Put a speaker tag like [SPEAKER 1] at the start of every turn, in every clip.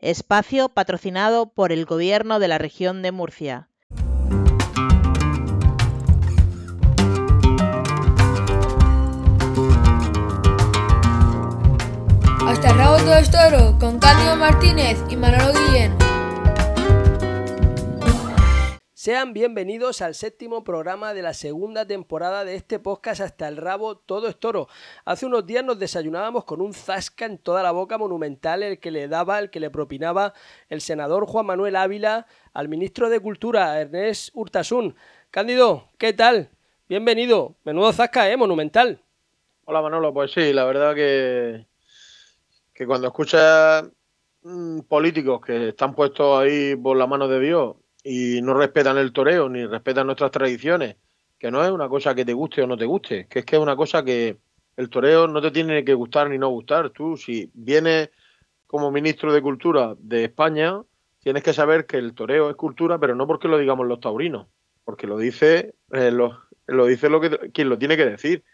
[SPEAKER 1] espacio patrocinado por el Gobierno de la región de Murcia.
[SPEAKER 2] Hasta el rabo todo es toro, con Cándido Martínez y Manolo Guillén.
[SPEAKER 3] Sean bienvenidos al séptimo programa de la segunda temporada de este podcast Hasta el rabo todo es toro. Hace unos días nos desayunábamos con un zasca en toda la boca monumental el que le daba, el que le propinaba el senador Juan Manuel Ávila al ministro de Cultura, Ernest Urtasun. Cándido, ¿qué tal? Bienvenido. Menudo zasca, ¿eh? Monumental.
[SPEAKER 4] Hola Manolo, pues sí, la verdad que, que cuando escuchas mm, políticos que están puestos ahí por la mano de Dios y no respetan el toreo ni respetan nuestras tradiciones, que no es una cosa que te guste o no te guste, que es que es una cosa que el toreo no te tiene que gustar ni no gustar. Tú, si vienes como ministro de Cultura de España, tienes que saber que el toreo es cultura, pero no porque lo digamos los taurinos, porque lo dice, eh, lo, lo, dice lo que, quien lo tiene que decir.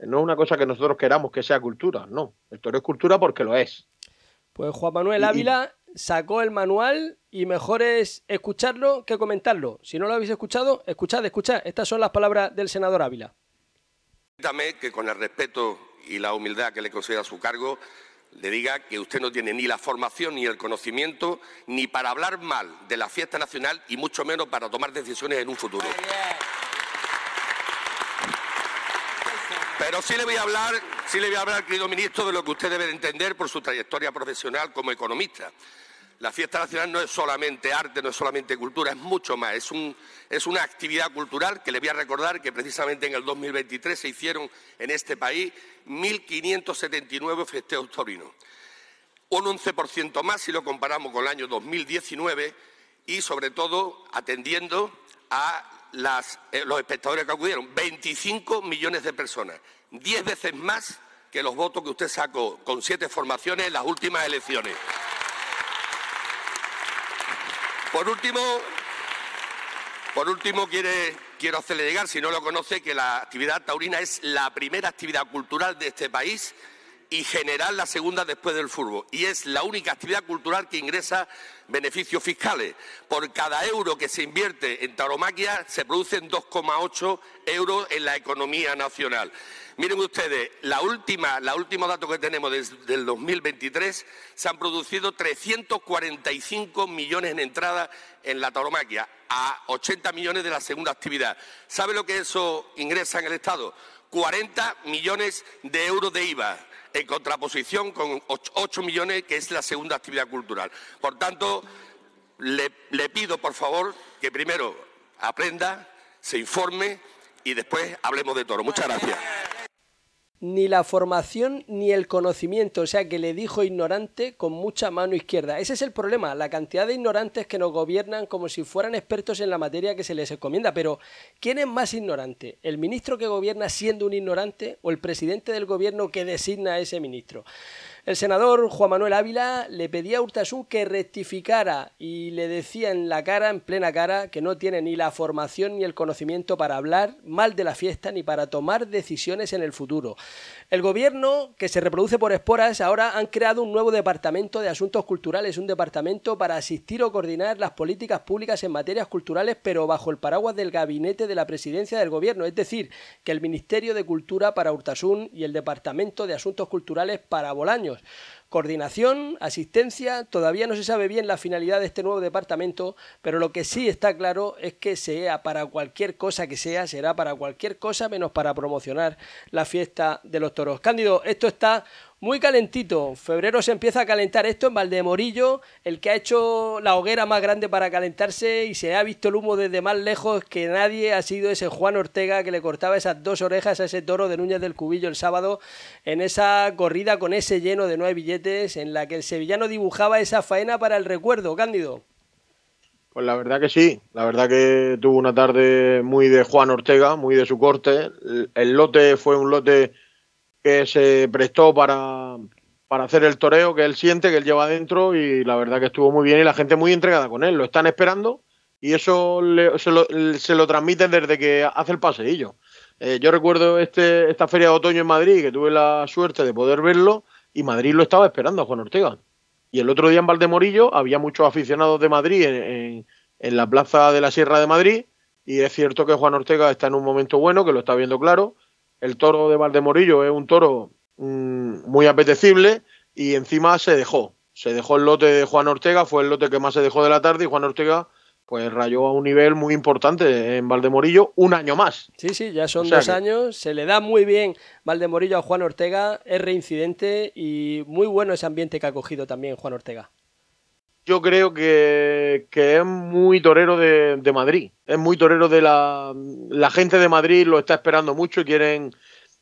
[SPEAKER 4] No es una cosa que nosotros queramos que sea cultura, no. El toreo es cultura porque lo es.
[SPEAKER 3] Pues Juan Manuel Ávila sacó el manual y mejor es escucharlo que comentarlo. Si no lo habéis escuchado, escuchad, escuchad. Estas son las palabras del senador Ávila.
[SPEAKER 5] Permítame que con el respeto y la humildad que le conceda su cargo, le diga que usted no tiene ni la formación ni el conocimiento ni para hablar mal de la fiesta nacional y mucho menos para tomar decisiones en un futuro. Pero sí le voy a hablar, sí le voy a hablar, querido ministro, de lo que usted debe de entender por su trayectoria profesional como economista. La fiesta nacional no es solamente arte, no es solamente cultura, es mucho más. Es, un, es una actividad cultural que le voy a recordar que precisamente en el 2023 se hicieron en este país 1.579 festejos taurinos. Un 11% más si lo comparamos con el año 2019 y, sobre todo, atendiendo a eh, los espectadores que acudieron. 25 millones de personas, 10 veces más que los votos que usted sacó con siete formaciones en las últimas elecciones. Por último, por último quiero hacerle llegar, si no lo conoce, que la actividad taurina es la primera actividad cultural de este país y general la segunda después del fútbol. Y es la única actividad cultural que ingresa beneficios fiscales. Por cada euro que se invierte en tauromaquia se producen 2,8 euros en la economía nacional. Miren ustedes, la última, la último dato que tenemos desde el 2023 se han producido 345 millones en entradas en la tauromaquia, a 80 millones de la segunda actividad. ¿Sabe lo que eso ingresa en el Estado? 40 millones de euros de IVA en contraposición con 8 millones, que es la segunda actividad cultural. Por tanto, le, le pido, por favor, que primero aprenda, se informe y después hablemos de toro. Muchas gracias
[SPEAKER 3] ni la formación ni el conocimiento, o sea que le dijo ignorante con mucha mano izquierda. Ese es el problema, la cantidad de ignorantes que nos gobiernan como si fueran expertos en la materia que se les encomienda. Pero, ¿quién es más ignorante? ¿El ministro que gobierna siendo un ignorante o el presidente del gobierno que designa a ese ministro? El senador Juan Manuel Ávila le pedía a Urtasun que rectificara y le decía en la cara, en plena cara, que no tiene ni la formación ni el conocimiento para hablar mal de la fiesta ni para tomar decisiones en el futuro. El gobierno, que se reproduce por esporas, ahora han creado un nuevo departamento de asuntos culturales, un departamento para asistir o coordinar las políticas públicas en materias culturales, pero bajo el paraguas del gabinete de la presidencia del gobierno, es decir, que el Ministerio de Cultura para Urtasun y el Departamento de Asuntos Culturales para Bolaños. Coordinación, asistencia, todavía no se sabe bien la finalidad de este nuevo departamento, pero lo que sí está claro es que sea para cualquier cosa que sea, será para cualquier cosa menos para promocionar la fiesta de los toros. Cándido, esto está muy calentito. Febrero se empieza a calentar esto en Valdemorillo, el que ha hecho la hoguera más grande para calentarse y se ha visto el humo desde más lejos que nadie ha sido ese Juan Ortega que le cortaba esas dos orejas a ese toro de Núñez del Cubillo el sábado en esa corrida con ese lleno de nueve billetes en la que el sevillano dibujaba esa faena para el recuerdo, Cándido.
[SPEAKER 4] Pues la verdad que sí, la verdad que tuvo una tarde muy de Juan Ortega, muy de su corte. El lote fue un lote que se prestó para, para hacer el toreo que él siente, que él lleva dentro y la verdad que estuvo muy bien y la gente muy entregada con él. Lo están esperando y eso se, lo, se, lo, transmiten desde que hace el paseillo. Eh, yo recuerdo este, esta feria de otoño en Madrid que tuve la suerte de poder verlo y Madrid lo estaba esperando a Juan Ortega. Y el otro día en Valdemorillo había muchos aficionados de Madrid en, en la plaza de la Sierra de Madrid y es cierto que Juan Ortega está en un momento bueno, que lo está viendo claro. El toro de Valdemorillo es un toro mm, muy apetecible y encima se dejó. Se dejó el lote de Juan Ortega, fue el lote que más se dejó de la tarde y Juan Ortega pues rayó a un nivel muy importante en Valdemorillo un año más.
[SPEAKER 3] Sí, sí, ya son dos años, se le da muy bien Valdemorillo a Juan Ortega, es reincidente y muy bueno ese ambiente que ha cogido también Juan Ortega
[SPEAKER 4] yo creo que, es muy torero de, Madrid. Es muy torero de la, la gente de Madrid, lo está esperando mucho y quieren,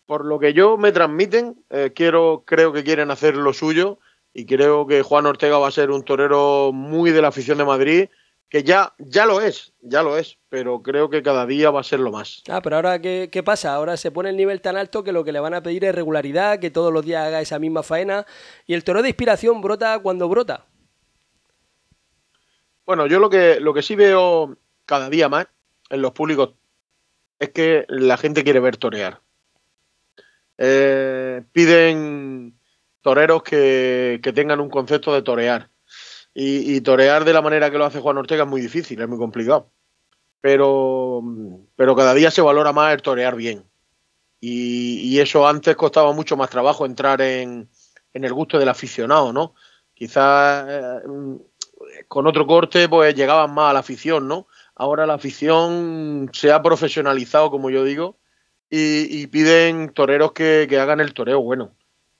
[SPEAKER 4] por lo que yo me transmiten, eh, quiero, creo que quieren hacer lo suyo y creo que Juan Ortega va a ser un torero muy de la afición de Madrid, que ya, ya lo es, ya lo es, pero creo que cada día va a ser lo más.
[SPEAKER 3] Ah, pero ahora, ¿qué, ¿qué pasa? Ahora se pone el nivel tan alto que lo que le van a pedir es regularidad, que todos los días haga esa misma faena, y el toro de inspiración brota cuando brota.
[SPEAKER 4] Bueno, yo lo que, lo que sí veo cada día más en los públicos es que la gente quiere ver torear. Eh, piden toreros que, tengan un concepto de torear. Y, torear de la manera que lo hace Juan Ortega es muy difícil, es muy complicado. Pero, pero cada día se valora más el torear bien. Y, eso antes costaba mucho más trabajo entrar en, en el gusto del aficionado, ¿no? Quizás eh, con otro corte pues llegaban más a la afición, ¿no? Ahora la afición se ha profesionalizado, como yo digo, y, piden toreros que, que hagan el toreo bueno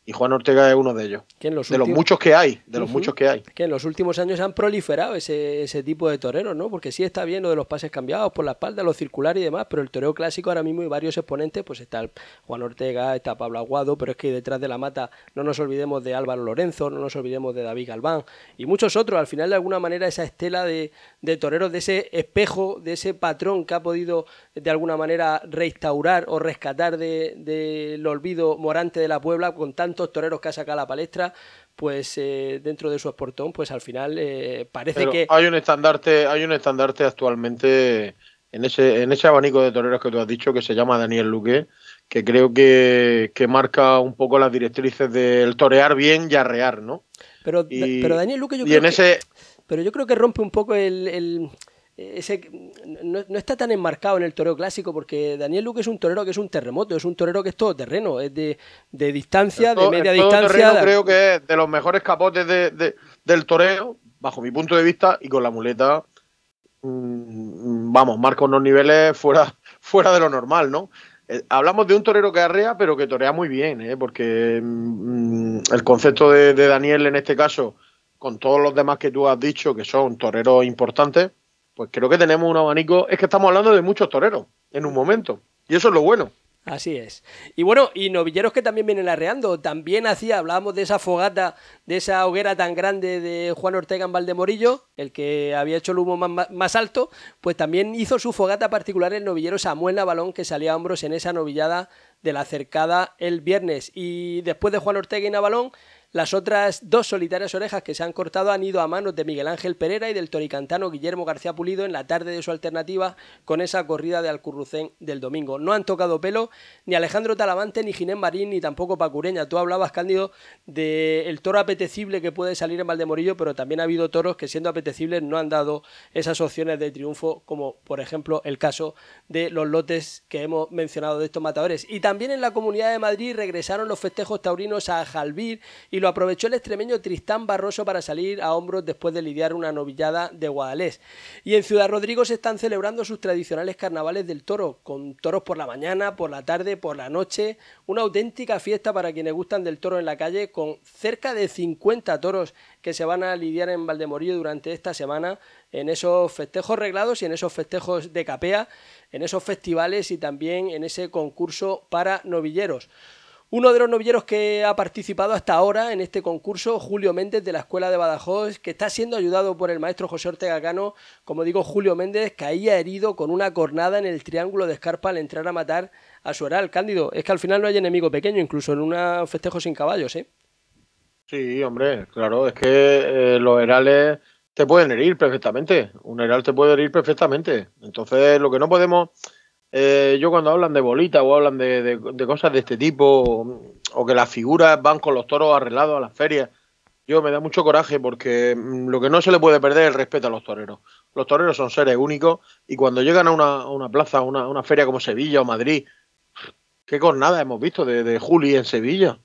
[SPEAKER 4] y Juan Ortega es uno de ellos. de los muchos que hay, de los muchos que hay.
[SPEAKER 3] Que en los últimos años han proliferado ese, ese tipo de toreros, ¿no? Porque sí está bien lo de los pases cambiados por la espalda, los circulares y demás, pero el toreo clásico ahora mismo hay varios exponentes, pues está Juan Ortega, está Pablo Aguado, pero es que detrás de la mata no nos olvidemos de Álvaro Lorenzo, no nos olvidemos de David Galván y muchos otros. Al final, de alguna manera, esa estela de, de toreros, de ese espejo, de ese patrón que ha podido de alguna manera restaurar o rescatar del de, olvido morante de la Puebla con tantos toreros que ha sacado a la palestra, pues eh, dentro de su esportón, pues al final eh, parece que...
[SPEAKER 4] Hay un estandarte, hay un estandarte actualmente en ese, en ese abanico de toreros que tú has dicho que se llama Daniel Luque, que creo que, marca un poco las directrices del torear bien y arrear, ¿no?
[SPEAKER 3] Pero, pero Daniel Luque yo creo que... Pero yo creo que rompe un poco el ese, no, está tan enmarcado en el toreo clásico porque Daniel Luque es un torero que es un terremoto, es un torero que es todo terreno, es de, distancia, de media distancia.
[SPEAKER 4] Creo que es de los mejores capotes de, del toreo, bajo mi punto de vista, y con la muleta, mm, vamos, marca unos niveles fuera, fuera de lo normal, ¿no? Eh, hablamos de un torero que arrea, pero que torea muy bien, ¿eh? porque mm, el concepto de Daniel en este caso, con todos los demás que tú has dicho, que son toreros importantes, pues creo que tenemos un abanico. Es que estamos hablando de muchos toreros en un momento. Y eso es lo bueno.
[SPEAKER 3] Así es. Y bueno, y novilleros que también vienen arreando. También hacía, hablábamos de esa fogata, de esa hoguera tan grande de Juan Ortega en Valdemorillo, el que había hecho el humo más, alto, pues también hizo su fogata particular el novillero Samuel Navalón, que salía a hombros en esa novillada de la cercada el viernes. Y después de Juan Ortega y Navalón, las otras dos solitarias orejas que se han cortado han ido a manos de Miguel Ángel Pereira y del toricantano Guillermo García Pulido en la tarde de su alternativa con esa corrida de Alcurrucén del domingo. No han tocado pelo ni Alejandro Talavante, ni Ginés Marín, ni tampoco Pacureña. Tú hablabas, Cándido, del toro apetecible que puede salir en Valdemorillo, pero también ha habido toros que siendo apetecibles no han dado esas opciones de triunfo, como por ejemplo el caso de los lotes que hemos mencionado de estos matadores. Y también en la Comunidad de Madrid regresaron los festejos taurinos a Jalvir y lo aprovechó el extremeño Tristán Barroso para salir a hombros después de lidiar una novillada de Guadalés. Y en Ciudad Rodrigo se están celebrando sus tradicionales carnavales del toro, con toros por la mañana, por la tarde, por la noche, una auténtica fiesta para quienes gustan del toro en la calle, con cerca de 50 toros que se van a lidiar en Valdemorillo durante esta semana, en esos festejos reglados y en esos festejos de capea, en esos festivales y también en ese concurso para novilleros. Uno de los novilleros que ha participado hasta ahora en este concurso, Julio Méndez de la Escuela de Badajoz, que está siendo ayudado por el maestro José Ortega Cano. Como digo, Julio Méndez caía herido con una cornada en el triángulo de escarpa al entrar a matar a su heral. Cándido, es que al final no hay enemigo pequeño, incluso en un festejo sin caballos, ¿eh?
[SPEAKER 4] Sí, hombre, claro, es que eh, los herales te pueden herir perfectamente. Un heral te puede herir perfectamente. Entonces, lo que no podemos eh, yo cuando hablan de bolitas o hablan de, cosas de este tipo, o, que las figuras van con los toros arreglados a las ferias, Yo me da mucho coraje porque mm, lo que no se le puede perder es el respeto a los toreros. Los toreros son seres únicos y cuando llegan a una, plaza, a una, feria como Sevilla o Madrid, ¿qué cornada hemos visto de, de Juli en Sevilla?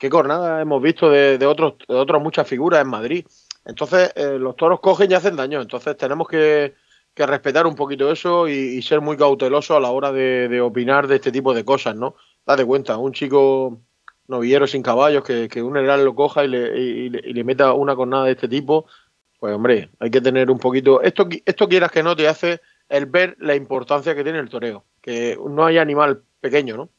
[SPEAKER 4] ¿Qué cornada hemos visto de, otros, de otras muchas figuras en Madrid? Entonces, eh, los toros cogen y hacen daño. Entonces, tenemos que, respetar un poquito eso y, ser muy cautelosos a la hora de, opinar de este tipo de cosas, ¿no? Date cuenta, un chico novillero sin caballos que, que un heral lo coja y le, y, le, meta una cornada de este tipo, pues hombre, hay que tener un poquito. Esto, esto quieras que no te hace el ver la importancia que tiene el toreo, que no hay animal pequeño, ¿no?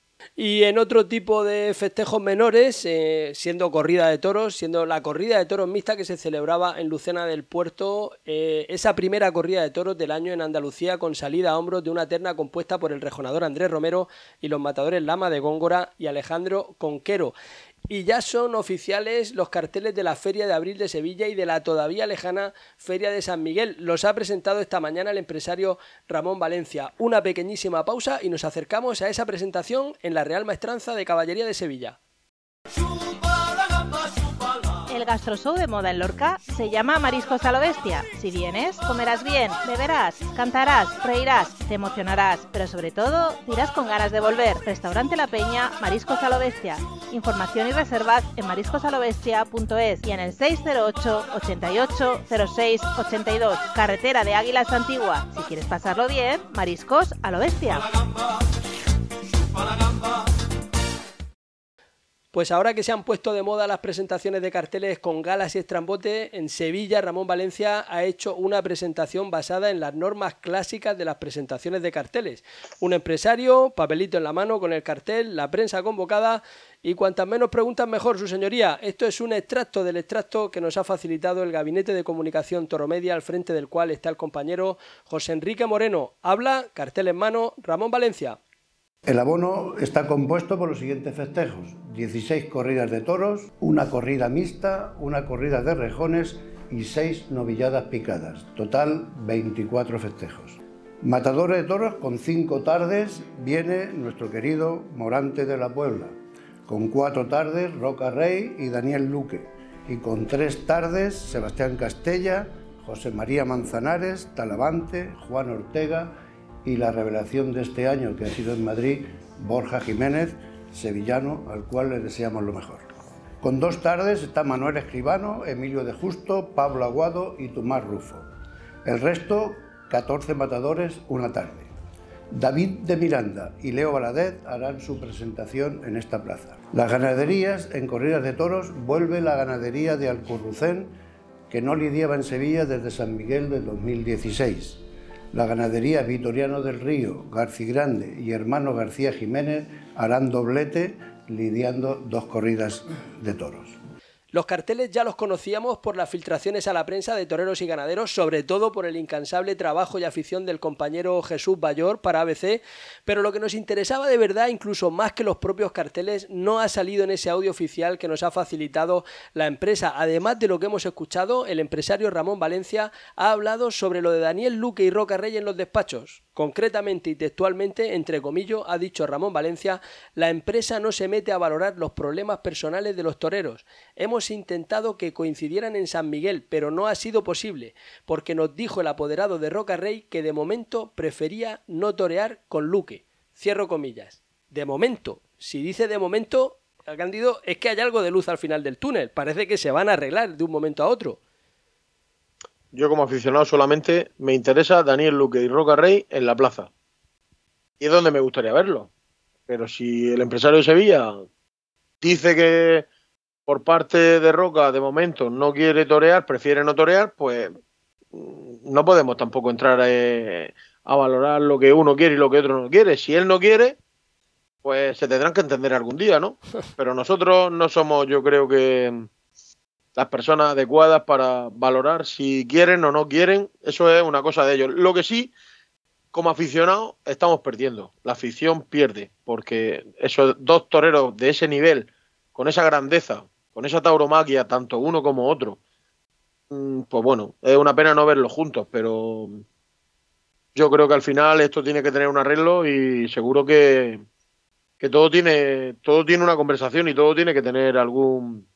[SPEAKER 3] Y en otro tipo de festejos menores, eh, siendo corrida de toros, siendo la corrida de toros mixta que se celebraba en Lucena del Puerto, eh, esa primera corrida de toros del año en Andalucía con salida a hombros de una terna compuesta por el rejonador Andrés Romero y los matadores Lama de Góngora y Alejandro Conquero. Y ya son oficiales los carteles de la Feria de Abril de Sevilla y de la todavía lejana Feria de San Miguel. Los ha presentado esta mañana el empresario Ramón Valencia. Una pequeñísima pausa y nos acercamos a esa presentación en la Real Maestranza de Caballería de Sevilla.
[SPEAKER 1] El gastroshow de moda en Lorca se llama Mariscos a lo Bestia. Si vienes, comerás bien, beberás, cantarás, reirás, te emocionarás, pero sobre todo, dirás con ganas de volver. Restaurante La Peña, Mariscos a lo Bestia. Información y reservas en mariscosalobestia.es y en el 608 88 06 82. Carretera de Águilas Antigua. Si quieres pasarlo bien, Mariscos a lo Bestia.
[SPEAKER 3] Pues ahora que se han puesto de moda las presentaciones de carteles con galas y estrambote, en Sevilla Ramón Valencia ha hecho una presentación basada en las normas clásicas de las presentaciones de carteles. Un empresario, papelito en la mano con el cartel, la prensa convocada y cuantas menos preguntas mejor, su señoría. Esto es un extracto del extracto que nos ha facilitado el Gabinete de Comunicación Toromedia, al frente del cual está el compañero José Enrique Moreno. Habla, cartel en mano, Ramón Valencia.
[SPEAKER 6] El abono está compuesto por los siguientes festejos. 16 corridas de toros, una corrida mixta, una corrida de rejones y 6 novilladas picadas. Total 24 festejos. Matadores de toros con 5 tardes viene nuestro querido Morante de la Puebla. Con 4 tardes Roca Rey y Daniel Luque. Y con 3 tardes Sebastián Castella, José María Manzanares, Talavante, Juan Ortega y la revelación de este año, que ha sido en Madrid, Borja Jiménez, sevillano, al cual le deseamos lo mejor. Con dos tardes está Manuel Escribano, Emilio de Justo, Pablo Aguado y Tomás Rufo. El resto, 14 matadores, una tarde. David de Miranda y Leo Baladet harán su presentación en esta plaza. Las ganaderías en corridas de toros vuelve la ganadería de Alcurrucén, que no lidiaba en Sevilla desde San Miguel del 2016. La ganadería Vitoriano del Río, García Grande y hermano García Jiménez harán doblete lidiando dos corridas de toros.
[SPEAKER 3] Los carteles ya los conocíamos por las filtraciones a la prensa de toreros y ganaderos, sobre todo por el incansable trabajo y afición del compañero Jesús Bayor para ABC, pero lo que nos interesaba de verdad, incluso más que los propios carteles, no ha salido en ese audio oficial que nos ha facilitado la empresa. Además de lo que hemos escuchado, el empresario Ramón Valencia ha hablado sobre lo de Daniel Luque y Roca Rey en los despachos. Concretamente y textualmente, entre comillas, ha dicho Ramón Valencia, la empresa no se mete a valorar los problemas personales de los toreros. Hemos intentado que coincidieran en San Miguel, pero no ha sido posible, porque nos dijo el apoderado de Roca Rey que de momento prefería no torear con Luque. Cierro comillas. De momento. Si dice de momento, Cándido, es que hay algo de luz al final del túnel. Parece que se van a arreglar de un momento a otro.
[SPEAKER 4] Yo como aficionado solamente me interesa Daniel Luque y Roca Rey en la plaza. Y es donde me gustaría verlo. Pero si el empresario de Sevilla dice que por parte de Roca de momento no quiere torear, prefiere no torear, pues mm, no podemos tampoco entrar eh, a, valorar lo que uno quiere y lo que otro no quiere. Si él no quiere, pues se tendrán que entender algún día, ¿no? Pero nosotros no somos, yo creo que las personas adecuadas para valorar si quieren o no quieren, eso es una cosa de ellos. Lo que sí, como aficionados, estamos perdiendo. La afición pierde, porque esos dos toreros de ese nivel, con esa grandeza, con esa tauromaquia, tanto uno como otro, mm, pues bueno, es una pena no verlos juntos, pero yo creo que al final esto tiene que tener un arreglo y seguro que, que todo tiene todo tiene una conversación y todo tiene que tener algún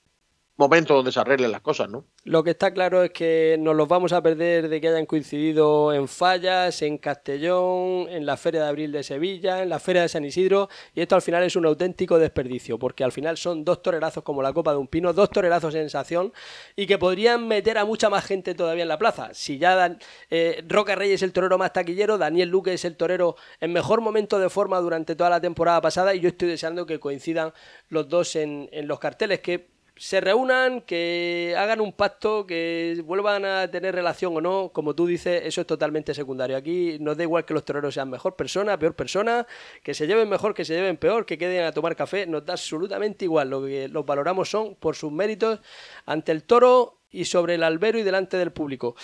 [SPEAKER 4] momento donde se arreglen las cosas, ¿no?
[SPEAKER 3] Lo que está claro es que nos los vamos a perder de que hayan coincidido en Fallas, en Castellón, en la Feria de Abril de Sevilla, en la Feria de San Isidro, y esto al final es un auténtico desperdicio, porque al final son dos torerazos como la Copa de un Pino, dos torerazos sensación, y que podrían meter a mucha más gente todavía en la plaza. Si ya dan, eh, Roca Reyes es el torero más taquillero, Daniel Luque es el torero en mejor momento de forma durante toda la temporada pasada, y yo estoy deseando que coincidan los dos en, en los carteles, que se reúnan, que hagan un pacto, que vuelvan a tener relación o no, como tú dices, eso es totalmente secundario. Aquí nos da igual que los toreros sean mejor persona, peor persona, que se lleven mejor, que se lleven peor, que queden a tomar café, nos da absolutamente igual. Lo que los valoramos son por sus méritos ante el toro y sobre el albero y delante del público.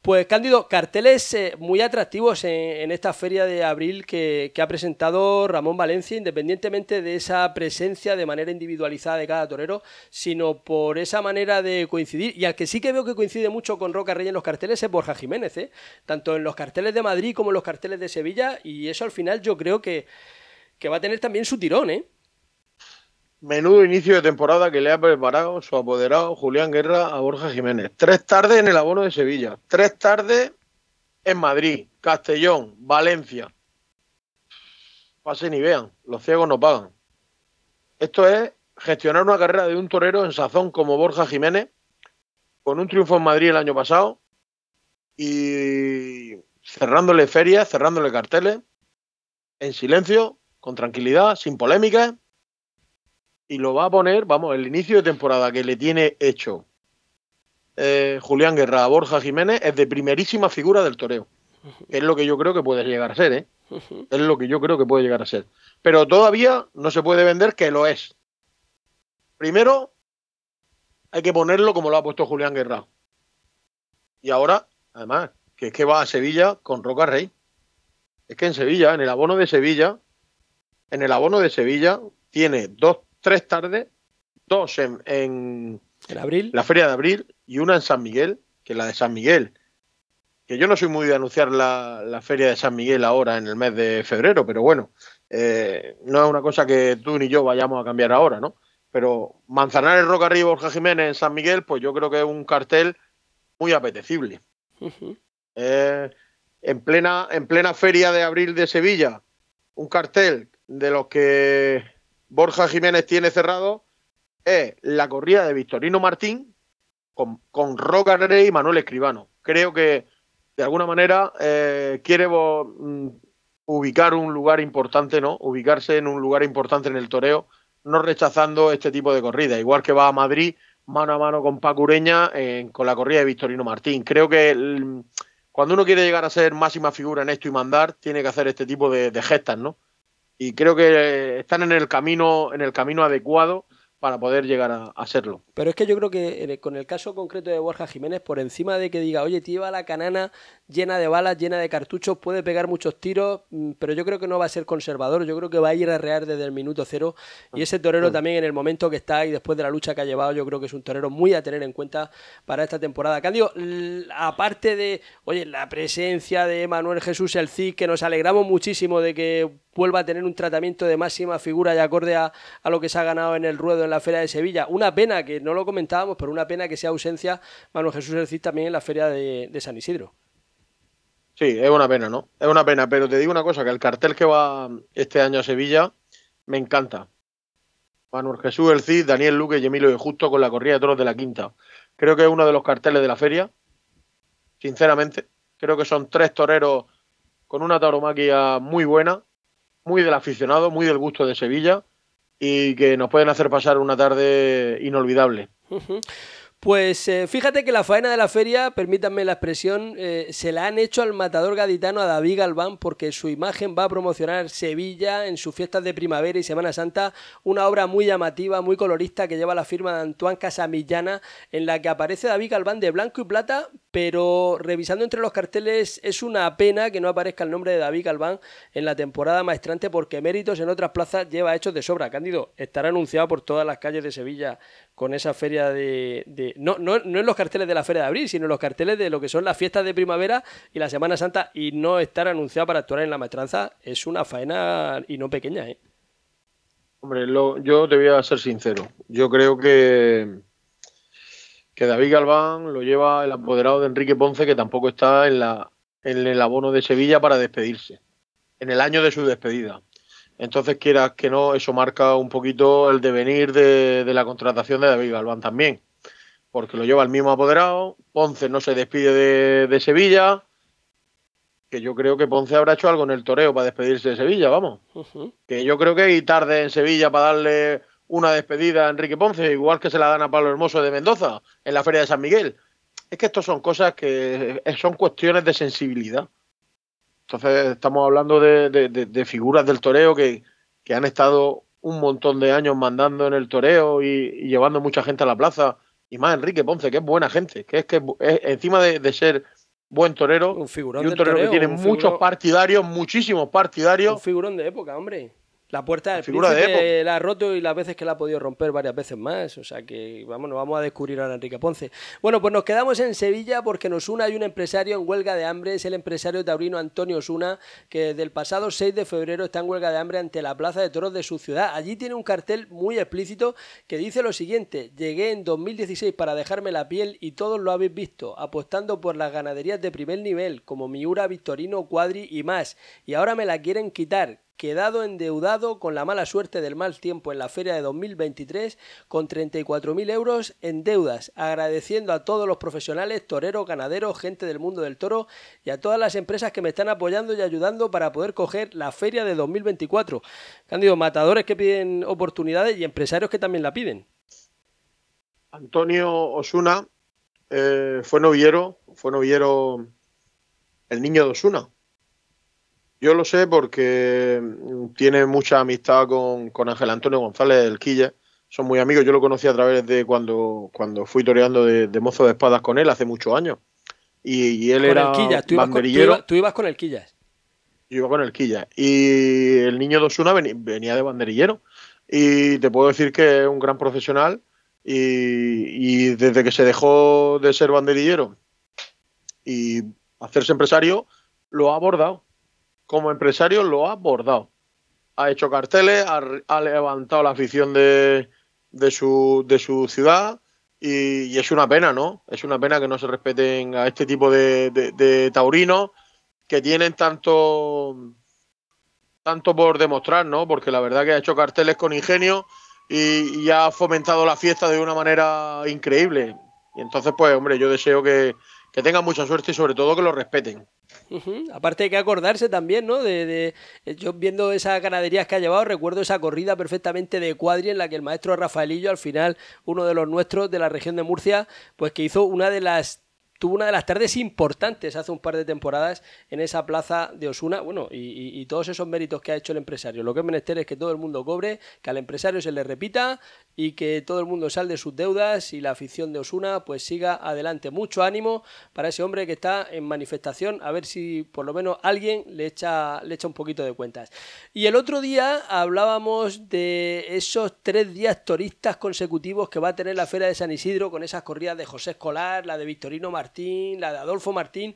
[SPEAKER 3] Pues Cándido, carteles eh, muy atractivos en, esta feria de abril que, ha presentado Ramón Valencia, independientemente de esa presencia de manera individualizada de cada torero, sino por esa manera de coincidir. Y al que sí que veo que coincide mucho con Roca Rey en los carteles es Borja Jiménez, ¿eh? tanto en los carteles de Madrid como en los carteles de Sevilla, y eso al final yo creo que, que va a tener también su tirón, ¿eh?
[SPEAKER 4] Menudo inicio de temporada que le ha preparado su apoderado Julián Guerra a Borja Jiménez. Tres tardes en el abono de Sevilla, tres tardes en Madrid, Castellón, Valencia. Pasen y vean, los ciegos no pagan. Esto es gestionar una carrera de un torero en sazón como Borja Jiménez, con un triunfo en Madrid el año pasado y cerrándole ferias, cerrándole carteles, en silencio, con tranquilidad, sin polémicas y lo va a poner, vamos, el inicio de temporada que le tiene hecho eh, Julián Guerra a Borja Jiménez es de primerísima figura del toreo. Es lo que yo creo que puede llegar a ser, ¿eh? Es lo que yo creo que puede llegar a ser. Pero todavía no se puede vender que lo es. Primero, hay que ponerlo como lo ha puesto Julián Guerra. Y ahora, además, que es que va a Sevilla con Roca Rey. Es que en Sevilla, en el abono de Sevilla, en el abono de Sevilla, tiene dos tres tardes, dos en, en,
[SPEAKER 3] abril?
[SPEAKER 4] la feria de abril y una en San Miguel, que es la de San Miguel. Que yo no soy muy de anunciar la, feria de San Miguel ahora en el mes de febrero, pero bueno, eh, no es una cosa que tú ni yo vayamos a cambiar ahora, ¿no? Pero Manzanares, Roca Arriba y Borja Jiménez en San Miguel, pues yo creo que es un cartel muy apetecible. Eh, en, plena, en plena feria de abril de Sevilla, un cartel de los que Borja Jiménez tiene cerrado la corrida de Victorino Martín con, con Roca Rey y Manuel Escribano. Creo que de alguna manera eh, quiere mm, ubicar un lugar importante, ¿no? Ubicarse en un lugar importante en el toreo, no rechazando este tipo de corrida. Igual que va a Madrid mano a mano con Pacureña con la corrida de Victorino Martín. Creo que cuando uno quiere llegar a ser máxima figura en esto y mandar, tiene que hacer este tipo de, de gestas, ¿no? Y creo que están en el camino, en el camino adecuado para poder llegar a, a, serlo.
[SPEAKER 3] Pero es que yo creo que con el caso concreto de Borja Jiménez, por encima de que diga, oye, te iba la canana llena de balas, llena de cartuchos, puede pegar muchos tiros, mm, pero yo creo que no va a ser conservador, yo creo que va a ir a rear desde el minuto cero. Y ese torero también en el momento que está y después de la lucha que ha llevado, yo creo que es un torero muy a tener en cuenta para esta temporada. Candio, aparte de, oye, la presencia de Manuel Jesús El Cid, que nos alegramos muchísimo de que vuelva a tener un tratamiento de máxima figura y acorde a, lo que se ha ganado en el ruedo en la Feria de Sevilla. Una pena que no lo comentábamos, pero una pena que sea ausencia Manuel Jesús El Cid también en la Feria de San Isidro.
[SPEAKER 4] Sí, es una pena, ¿no? Es una pena, pero te digo una cosa, que el cartel que va este año a Sevilla me encanta. Manuel Jesús El Cid, Daniel Luque y Emilio de Justo con la corrida de toros de la quinta. Creo que es uno de los carteles de la feria, sinceramente. Creo que son tres toreros con una tauromaquia muy buena, muy del aficionado, muy del gusto de Sevilla y que nos pueden hacer pasar una tarde inolvidable.
[SPEAKER 3] Pues eh, fíjate que la faena de la feria, permítanme la expresión, eh, se la han hecho al matador gaditano a David Galván porque su imagen va a promocionar Sevilla en sus fiestas de primavera y Semana Santa, una obra muy llamativa, muy colorista que lleva la firma de Antoine Casamillana en la que aparece David Galván de blanco y plata, pero revisando entre los carteles es una pena que no aparezca el nombre de David Galván en la temporada maestrante porque méritos en otras plazas lleva hechos de sobra. Cándido, estará anunciado por todas las calles de Sevilla con esa feria de no, no, no en los carteles de la Feria de Abril, sino en los carteles de lo que son las fiestas de primavera y la Semana Santa y no estar anunciado para actuar en la maestranza es una faena y no pequeña, ¿eh?
[SPEAKER 4] Hombre, yo te voy a ser sincero. Yo creo que que David Galván lo lleva el apoderado de Enrique Ponce, que tampoco está en, la, en el abono de Sevilla para despedirse, en el año de su despedida. Entonces, quieras que no, eso marca un poquito el devenir de, la contratación de David Galván también, porque lo lleva el mismo apoderado, Ponce no se despide de, Sevilla, que yo creo que Ponce habrá hecho algo en el toreo para despedirse de Sevilla, vamos. Que yo creo que hay tarde en Sevilla para darle una despedida a Enrique Ponce, igual que se la dan a Pablo Hermoso de Mendoza en la Feria de San Miguel. Es que esto son cosas que son cuestiones de sensibilidad. Entonces estamos hablando de, figuras del toreo que, han estado un montón de años mandando en el toreo y, llevando mucha gente a la plaza. Y más Enrique Ponce, que es buena gente, que es que encima de, ser buen torero,
[SPEAKER 3] un
[SPEAKER 4] y un torero, que tiene muchos partidarios, muchísimos partidarios. Un
[SPEAKER 3] figurón de época, hombre. La puerta del figura de la ha roto y las veces que la ha podido romper varias veces más. O sea que vamos, vamos a descubrir a Enrique Ponce. Bueno, pues nos quedamos en Sevilla porque nos una hay un empresario en huelga de hambre. Es el empresario taurino Antonio Osuna, que desde el pasado 6 de febrero está en huelga de hambre ante la Plaza de Toros de su ciudad. Allí tiene un cartel muy explícito que dice lo siguiente: Llegué en 2016 para dejarme la piel y todos lo habéis visto, apostando por las ganaderías de primer nivel como Miura, Victorino, Cuadri y más. Y ahora me la quieren quitar quedado endeudado con la mala suerte del mal tiempo en la feria de 2023 con 34.000 euros en deudas, agradeciendo a todos los profesionales, toreros, ganaderos, gente del mundo del toro y a todas las empresas que me están apoyando y ayudando para poder coger la feria de 2024. Cándido, matadores que piden oportunidades y empresarios que también la piden.
[SPEAKER 4] Antonio Osuna eh, fue novillero, fue novillero el niño de Osuna, yo lo sé porque mm, tiene mucha amistad con, Ángel Antonio González del Quilla. Son muy amigos. Yo lo conocí a través de cuando, cuando fui toreando de, mozo de espadas con él hace muchos años. Y, él era
[SPEAKER 3] ¿Tú banderillero. tú, ibas, con el Quillas.
[SPEAKER 4] Yo iba con el Quillas. Y el niño Dosuna venía de banderillero. Y te puedo decir que es un gran profesional. Y, y desde que se dejó de ser banderillero y hacerse empresario, lo ha abordado como empresario lo ha abordado. Ha hecho carteles, ha, levantado la afición de, su, de su ciudad y, es una pena, ¿no? Es una pena que no se respeten a este tipo de, taurinos que tienen tanto, tanto por demostrar, ¿no? Porque la verdad que ha hecho carteles con ingenio y, y, ha fomentado la fiesta de una manera increíble. Y entonces, pues, hombre, yo deseo que, que tengan mucha suerte y sobre todo que lo respeten.
[SPEAKER 3] Aparte hay que acordarse también, ¿no? De, eh, yo viendo esas ganaderías que ha llevado, recuerdo esa corrida perfectamente de cuadri en la que el maestro Rafaelillo, al final, uno de los nuestros de la región de Murcia, pues que hizo una de las tuvo una de las tardes importantes hace un par de temporadas en esa plaza de Osuna. Bueno, y, todos esos méritos que ha hecho el empresario. Lo que es menester es que todo el mundo cobre, que al empresario se le repita y que todo el mundo sal de sus deudas y la afición de Osuna pues siga adelante. Mucho ánimo para ese hombre que está en manifestación, a ver si por lo menos alguien le echa, le echa un poquito de cuentas. Y el otro día hablábamos de esos tres días turistas consecutivos que va a tener la Feria de San Isidro con esas corridas de José Escolar, la de Victorino Martínez Martín, la de Adolfo Martín,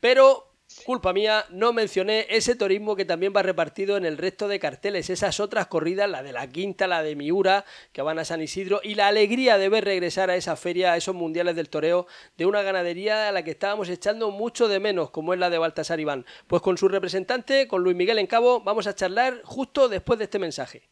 [SPEAKER 3] pero culpa mía, no mencioné ese turismo que también va repartido en el resto de carteles, esas otras corridas, la de la Quinta, la de Miura, que van a San Isidro, y la alegría de ver regresar a esa feria, a esos mundiales del toreo, de una ganadería a la que estábamos echando mucho de menos, como es la de Baltasar Iván. Pues con su representante, con Luis Miguel en Cabo, vamos a charlar justo después de este mensaje.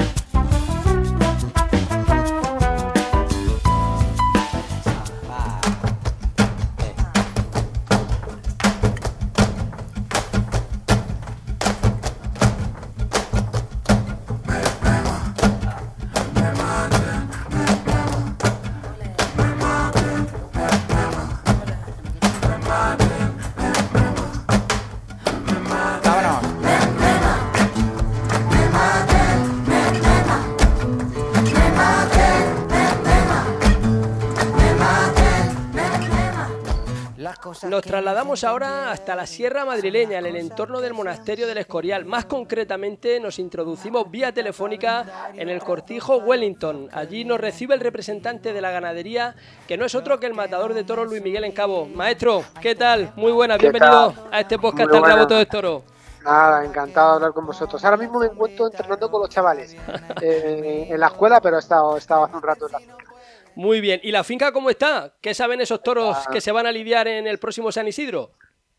[SPEAKER 3] Ahora hasta la Sierra Madrileña, en el entorno del monasterio del Escorial. Más concretamente, nos introducimos vía telefónica en el cortijo Wellington. Allí nos recibe el representante de la ganadería, que no es otro que el matador de toros Luis Miguel Encabo. Maestro, ¿qué tal? Muy buenas, bienvenido a este podcast del Rabo de Toro.
[SPEAKER 7] Nada, encantado de hablar con vosotros. Ahora mismo me encuentro entrenando con los chavales eh, en la escuela, pero he estado, he estado hace un rato en la finca.
[SPEAKER 3] Muy bien. ¿Y la finca cómo está? ¿Qué saben esos toros ah. que se van a lidiar en el próximo San Isidro?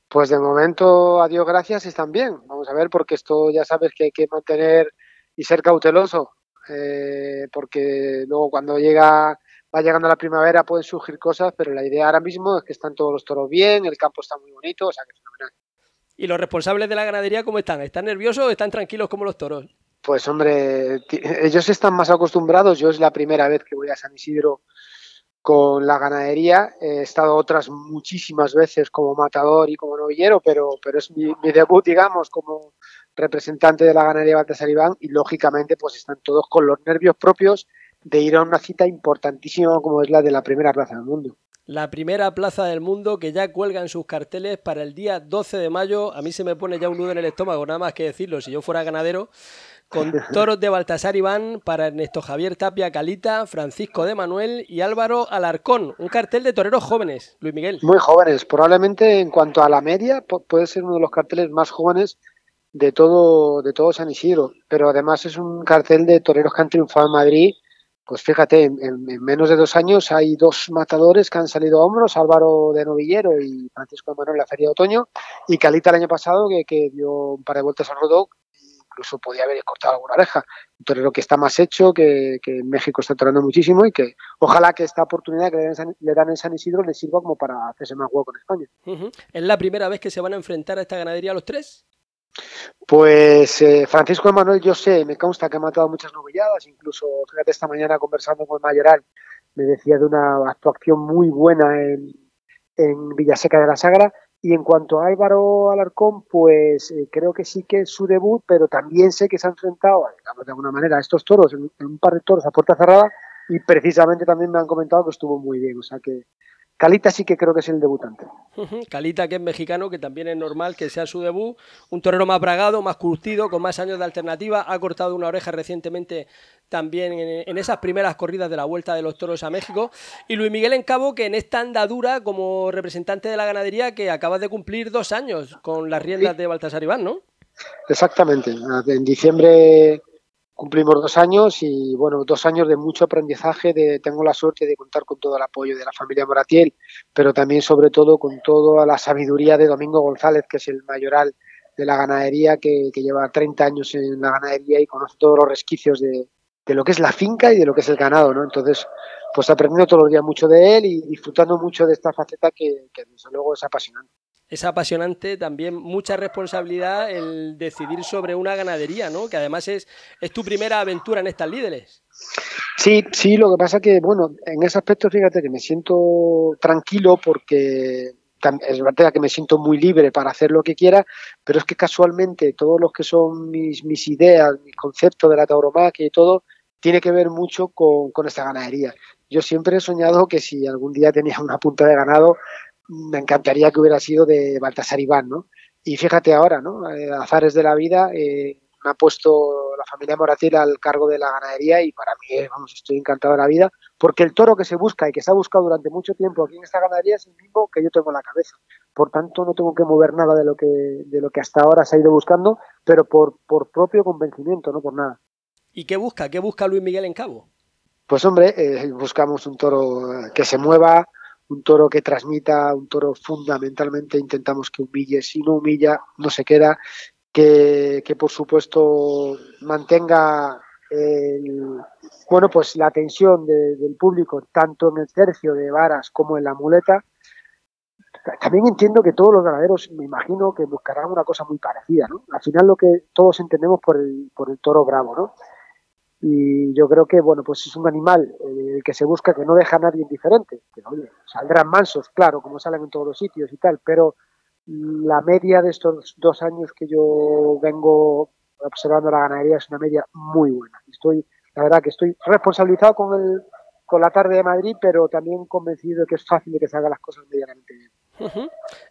[SPEAKER 7] Pues de momento, a Dios gracias, están bien. Vamos a ver, porque esto ya sabes que hay que mantener y ser cauteloso, eh, porque luego cuando llega va llegando la primavera pueden surgir cosas, pero la idea ahora mismo es que están todos los toros bien, el campo está muy bonito, o sea que fenomenal.
[SPEAKER 3] ¿Y los responsables de la ganadería cómo están? ¿Están nerviosos o están tranquilos como los toros?
[SPEAKER 7] Pues hombre, ellos están más acostumbrados. Yo es la primera vez que voy a San Isidro con la ganadería. He estado otras muchísimas veces como matador y como novillero, pero, pero es mi, debut, digamos, como representante de la ganadería Baltasar Iván y lógicamente pues están todos con los nervios propios de ir a una cita importantísima como es la de la primera plaza del mundo
[SPEAKER 3] la primera plaza del mundo que ya cuelgan sus carteles para el día 12 de mayo. A mí se me pone ya un nudo en el estómago, nada más que decirlo, si yo fuera ganadero, con toros de Baltasar Iván para Ernesto Javier Tapia Calita, Francisco de Manuel y Álvaro Alarcón. Un cartel de toreros jóvenes, Luis Miguel.
[SPEAKER 7] Muy jóvenes, probablemente en cuanto a la media puede ser uno de los carteles más jóvenes de todo, de todo San Isidro, pero además es un cartel de toreros que han triunfado en Madrid pues fíjate, en, menos de dos años hay dos matadores que han salido a hombros, Álvaro de Novillero y Francisco de Manuel en la Feria de Otoño, y Calita el año pasado que, dio un par de vueltas al rodó, incluso podía haber cortado alguna oreja. Un torero que está más hecho, que, en México está torando muchísimo y que ojalá que esta oportunidad que le dan, en San Isidro le sirva como para hacerse más hueco en España.
[SPEAKER 3] ¿Es la primera vez que se van a enfrentar a esta ganadería los tres?
[SPEAKER 7] Pues eh, Francisco Emanuel, yo sé, me consta que ha matado muchas novilladas, incluso, fíjate, esta mañana conversando con Mayoral, me decía de una actuación muy buena en, en Villaseca de la Sagra. Y en cuanto a Álvaro Alarcón, pues eh, creo que sí que es su debut, pero también sé que se ha enfrentado, digamos, de alguna manera, a estos toros, en, en un par de toros a puerta cerrada, y precisamente también me han comentado que estuvo muy bien. O sea que Calita sí que creo que es el debutante.
[SPEAKER 3] Calita, que es mexicano, que también es normal que sea su debut. Un torero más bragado, más curtido, con más años de alternativa. Ha cortado una oreja recientemente también en, esas primeras corridas de la Vuelta de los Toros a México. Y Luis Miguel Encabo, que en esta andadura como representante de la ganadería, que acaba de cumplir dos años con las riendas de Baltasar Iván, ¿no?
[SPEAKER 7] Exactamente. En diciembre cumplimos dos años y bueno, dos años de mucho aprendizaje, de, tengo la suerte de contar con todo el apoyo de la familia Moratiel, pero también sobre todo con toda la sabiduría de Domingo González, que es el mayoral de la ganadería, que, lleva 30 años en la ganadería y conoce todos los resquicios de, lo que es la finca y de lo que es el ganado, ¿no? Entonces, pues aprendiendo todos los días mucho de él y disfrutando mucho de esta faceta que, que desde luego es apasionante
[SPEAKER 3] es apasionante, también mucha responsabilidad el decidir sobre una ganadería, ¿no? Que además es, es tu primera aventura en estas líderes.
[SPEAKER 7] Sí, sí, lo que pasa que, bueno, en ese aspecto fíjate que me siento tranquilo porque es verdad que me siento muy libre para hacer lo que quiera, pero es que casualmente todos los que son mis, mis ideas, mis conceptos de la tauromaquia y todo, tiene que ver mucho con, con esta ganadería. Yo siempre he soñado que si algún día tenía una punta de ganado, me encantaría que hubiera sido de Baltasar Iván, ¿no? Y fíjate ahora, ¿no? Eh, azares de la vida, eh, me ha puesto la familia Moratil al cargo de la ganadería y para mí, vamos, estoy encantado de la vida, porque el toro que se busca y que se ha buscado durante mucho tiempo aquí en esta ganadería es el mismo que yo tengo en la cabeza. Por tanto, no tengo que mover nada de lo que, de lo que hasta ahora se ha ido buscando, pero por, por propio convencimiento, no por nada.
[SPEAKER 3] ¿Y qué busca? ¿Qué busca Luis Miguel en Cabo?
[SPEAKER 7] Pues hombre, eh, buscamos un toro que se mueva, un toro que transmita, un toro fundamentalmente intentamos que humille, si no humilla no se queda, que, por supuesto mantenga bueno pues la atención del público tanto en el tercio de varas como en la muleta. También entiendo que todos los ganaderos, me imagino que buscarán una cosa muy parecida, ¿no? Al final lo que todos entendemos por el, por el toro bravo, ¿no? Y yo creo que bueno pues es un animal eh, que se busca que no deja a nadie indiferente que saldrán mansos claro como salen en todos los sitios y tal pero la media de estos dos años que yo vengo observando la ganadería es una media muy buena. Estoy la verdad que estoy responsabilizado con el con la tarde de Madrid pero también convencido de que es fácil de que se hagan las cosas medianamente bien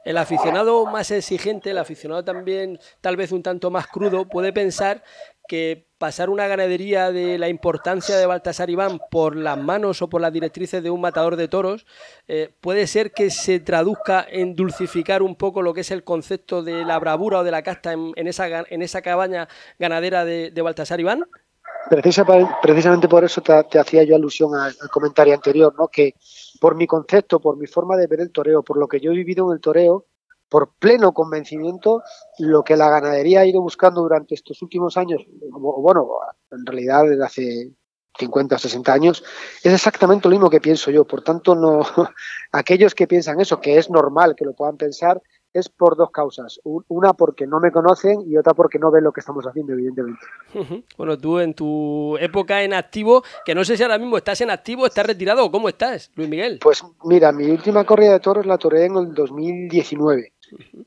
[SPEAKER 3] El aficionado más exigente, el aficionado también tal vez un tanto más crudo, puede pensar que pasar una ganadería de la importancia de Baltasar Iván por las manos o por las directrices de un matador de toros, eh, puede ser que se traduzca en dulcificar un poco lo que es el concepto de la bravura o de la casta en, esa, en esa cabaña ganadera de, Baltasar Iván.
[SPEAKER 7] Precisamente por eso te, hacía yo alusión al, al, comentario anterior, ¿no? que por mi concepto, por mi forma de ver el toreo, por lo que yo he vivido en el toreo, por pleno convencimiento, lo que la ganadería ha ido buscando durante estos últimos años, bueno, en realidad desde hace 50 o 60 años, es exactamente lo mismo que pienso yo. Por tanto, no aquellos que piensan eso, que es normal que lo puedan pensar, es por dos causas. Una porque no me conocen y otra porque no ven lo que estamos haciendo, evidentemente.
[SPEAKER 3] Bueno, tú en tu época en activo, que no sé si ahora mismo estás en activo, estás retirado o cómo estás, Luis Miguel.
[SPEAKER 7] Pues mira, mi última corrida de toros la toré en el 2019.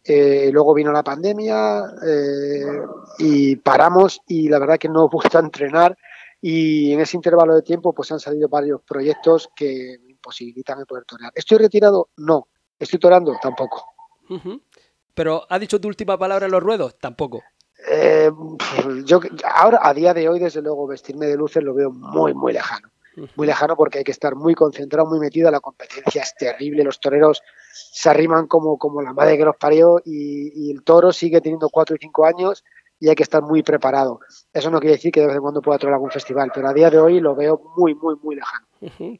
[SPEAKER 7] Eh, luego vino la pandemia eh, y paramos y la verdad que no he vuelto a entrenar y en ese intervalo de tiempo pues han salido varios proyectos que me imposibilitan el poder torear. ¿Estoy retirado? No. ¿Estoy torando? Tampoco.
[SPEAKER 3] Pero ¿ha dicho tu última palabra en los ruedos? Tampoco.
[SPEAKER 7] Eh, yo ahora, a día de hoy, desde luego, vestirme de luces lo veo muy, muy lejano. Muy lejano porque hay que estar muy concentrado, muy metido. La competencia es terrible. Los toreros se arriman como, como la madre que los parió y, y el toro sigue teniendo cuatro y cinco años y hay que estar muy preparado. Eso no quiere decir que de vez en cuando pueda traer algún festival, pero a día de hoy lo veo muy, muy, muy lejano.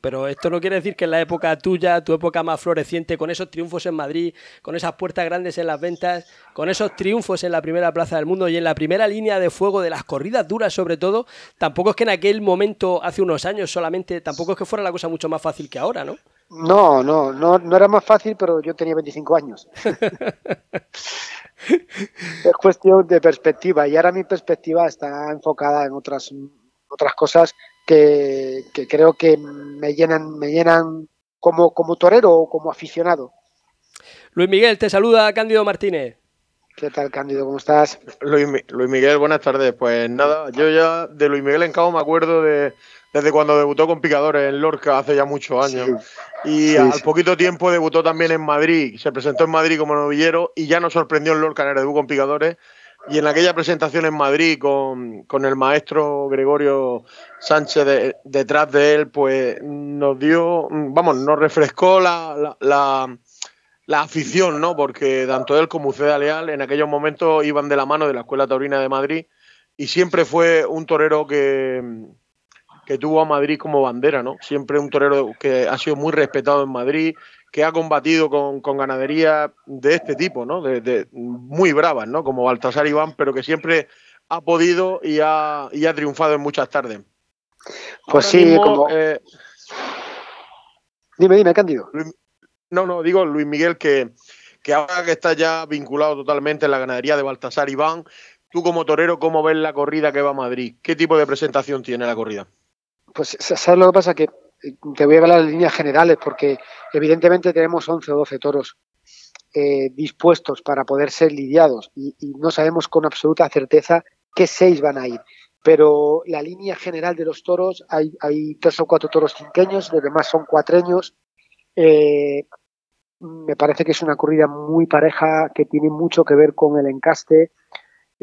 [SPEAKER 3] Pero esto no quiere decir que en la época tuya, tu época más floreciente, con esos triunfos en Madrid, con esas puertas grandes en las ventas, con esos triunfos en la primera plaza del mundo y en la primera línea de fuego de las corridas duras sobre todo, tampoco es que en aquel momento, hace unos años solamente, tampoco es que fuera la cosa mucho más fácil que ahora, ¿no?
[SPEAKER 7] No, no, no, no era más fácil, pero yo tenía 25 años. es cuestión de perspectiva y ahora mi perspectiva está enfocada en otras, otras cosas que, creo que me llenan, me llenan como, como torero o como aficionado.
[SPEAKER 3] Luis Miguel, te saluda Cándido Martínez.
[SPEAKER 7] ¿Qué tal, Cándido? ¿Cómo estás?
[SPEAKER 4] Luis, Luis, Miguel, buenas tardes. Pues nada, yo ya de Luis Miguel en Cabo me acuerdo de, desde cuando debutó con Picadores en Lorca hace ya muchos años. Y al poquito tiempo debutó también en Madrid, se presentó en Madrid como novillero y ya nos sorprendió en Lorca en el debut con Picadores. Y en aquella presentación en Madrid con, el maestro Gregorio Sánchez detrás de él, pues nos dio, vamos, nos refrescó la, la, afición, ¿no? Porque tanto él como Uceda Leal en aquellos momentos iban de la mano de la Escuela Taurina de Madrid y siempre fue un torero que, que tuvo a Madrid como bandera, ¿no? Siempre un torero que ha sido muy respetado en Madrid, que ha combatido con, ganadería de este tipo, ¿no? De, muy bravas, ¿no? Como Baltasar Iván, pero que siempre ha podido y ha, y ha triunfado en muchas tardes.
[SPEAKER 7] Pues sí, como... Eh, dime, dime, Cándido.
[SPEAKER 4] No, no, digo Luis Miguel que, que ahora que está ya vinculado totalmente en la ganadería de Baltasar Iván, tú como torero, ¿cómo ves la corrida que va a Madrid? ¿Qué tipo de presentación tiene la corrida?
[SPEAKER 7] Pues, ¿sabes lo que pasa? Que eh, te voy a hablar de líneas generales, porque evidentemente tenemos 11 o 12 toros eh, dispuestos para poder ser lidiados y, no sabemos con absoluta certeza qué seis van a ir. Pero la línea general de los toros, hay, tres o cuatro toros cinqueños, los demás son cuatreños. Eh, me parece que es una corrida muy pareja, que tiene mucho que ver con el encaste,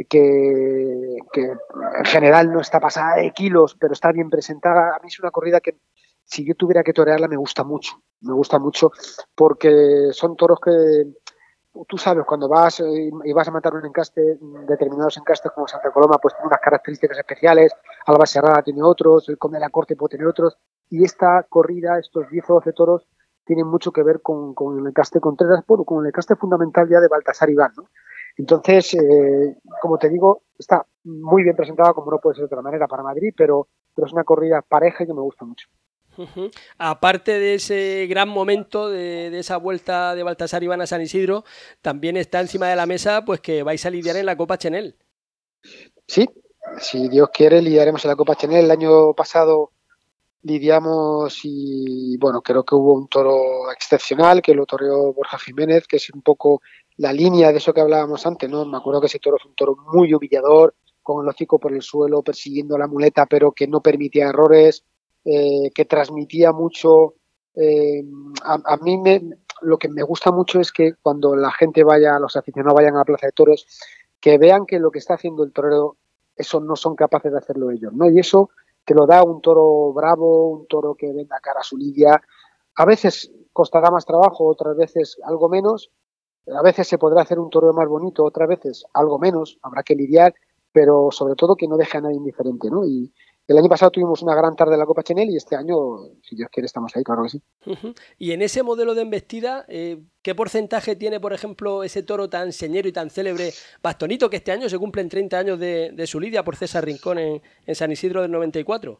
[SPEAKER 7] que, en general no está pasada de kilos, pero está bien presentada. A mí es una corrida que si yo tuviera que torearla me gusta mucho, me gusta mucho porque son toros que tú sabes, cuando vas y vas a matar un encaste, determinados encastes como Santa Coloma, pues tiene unas características especiales, Alba Serrada tiene otros, el Conde de la Corte puede tener otros, y esta corrida, estos 10 o 12 toros, tienen mucho que ver con, con el encaste Contreras, bueno, con el encaste fundamental ya de Baltasar Iván, ¿no? Entonces, eh, como te digo, está muy bien presentada, como no puede ser de otra manera, para Madrid, pero, pero es una corrida pareja y que me gusta mucho.
[SPEAKER 3] Aparte de ese gran momento de, esa vuelta de Baltasar Iván a San Isidro, también está encima de la mesa pues que vais a lidiar en la Copa Chenel.
[SPEAKER 7] Sí, si Dios quiere, lidiaremos en la Copa Chenel. El año pasado lidiamos y bueno, creo que hubo un toro excepcional que lo toreó Borja Jiménez, que es un poco la línea de eso que hablábamos antes, ¿no? Me acuerdo que ese toro fue un toro muy humillador, con el hocico por el suelo, persiguiendo la muleta, pero que no permitía errores, eh, que transmitía mucho eh, a, mí me, lo que me gusta mucho es que cuando la gente vaya, los aficionados vayan a la Plaza de Toros, que vean que lo que está haciendo el torero, eso no son capaces de hacerlo ellos, ¿no? Y eso te lo da un toro bravo, un toro que venga cara a su lidia. A veces costará más trabajo, otras veces algo menos. A veces se podrá hacer un toro más bonito, otras veces algo menos. Habrá que lidiar, pero sobre todo que no deje a nadie indiferente, ¿no? Y, el año pasado tuvimos una gran tarde en la Copa Chenel y este año, si Dios quiere, estamos ahí, claro que sí.
[SPEAKER 3] Y en ese modelo de embestida, eh, ¿qué porcentaje tiene, por ejemplo, ese toro tan señero y tan célebre Bastonito, que este año se cumplen 30 años de, su lidia por César Rincón en, San Isidro del 94?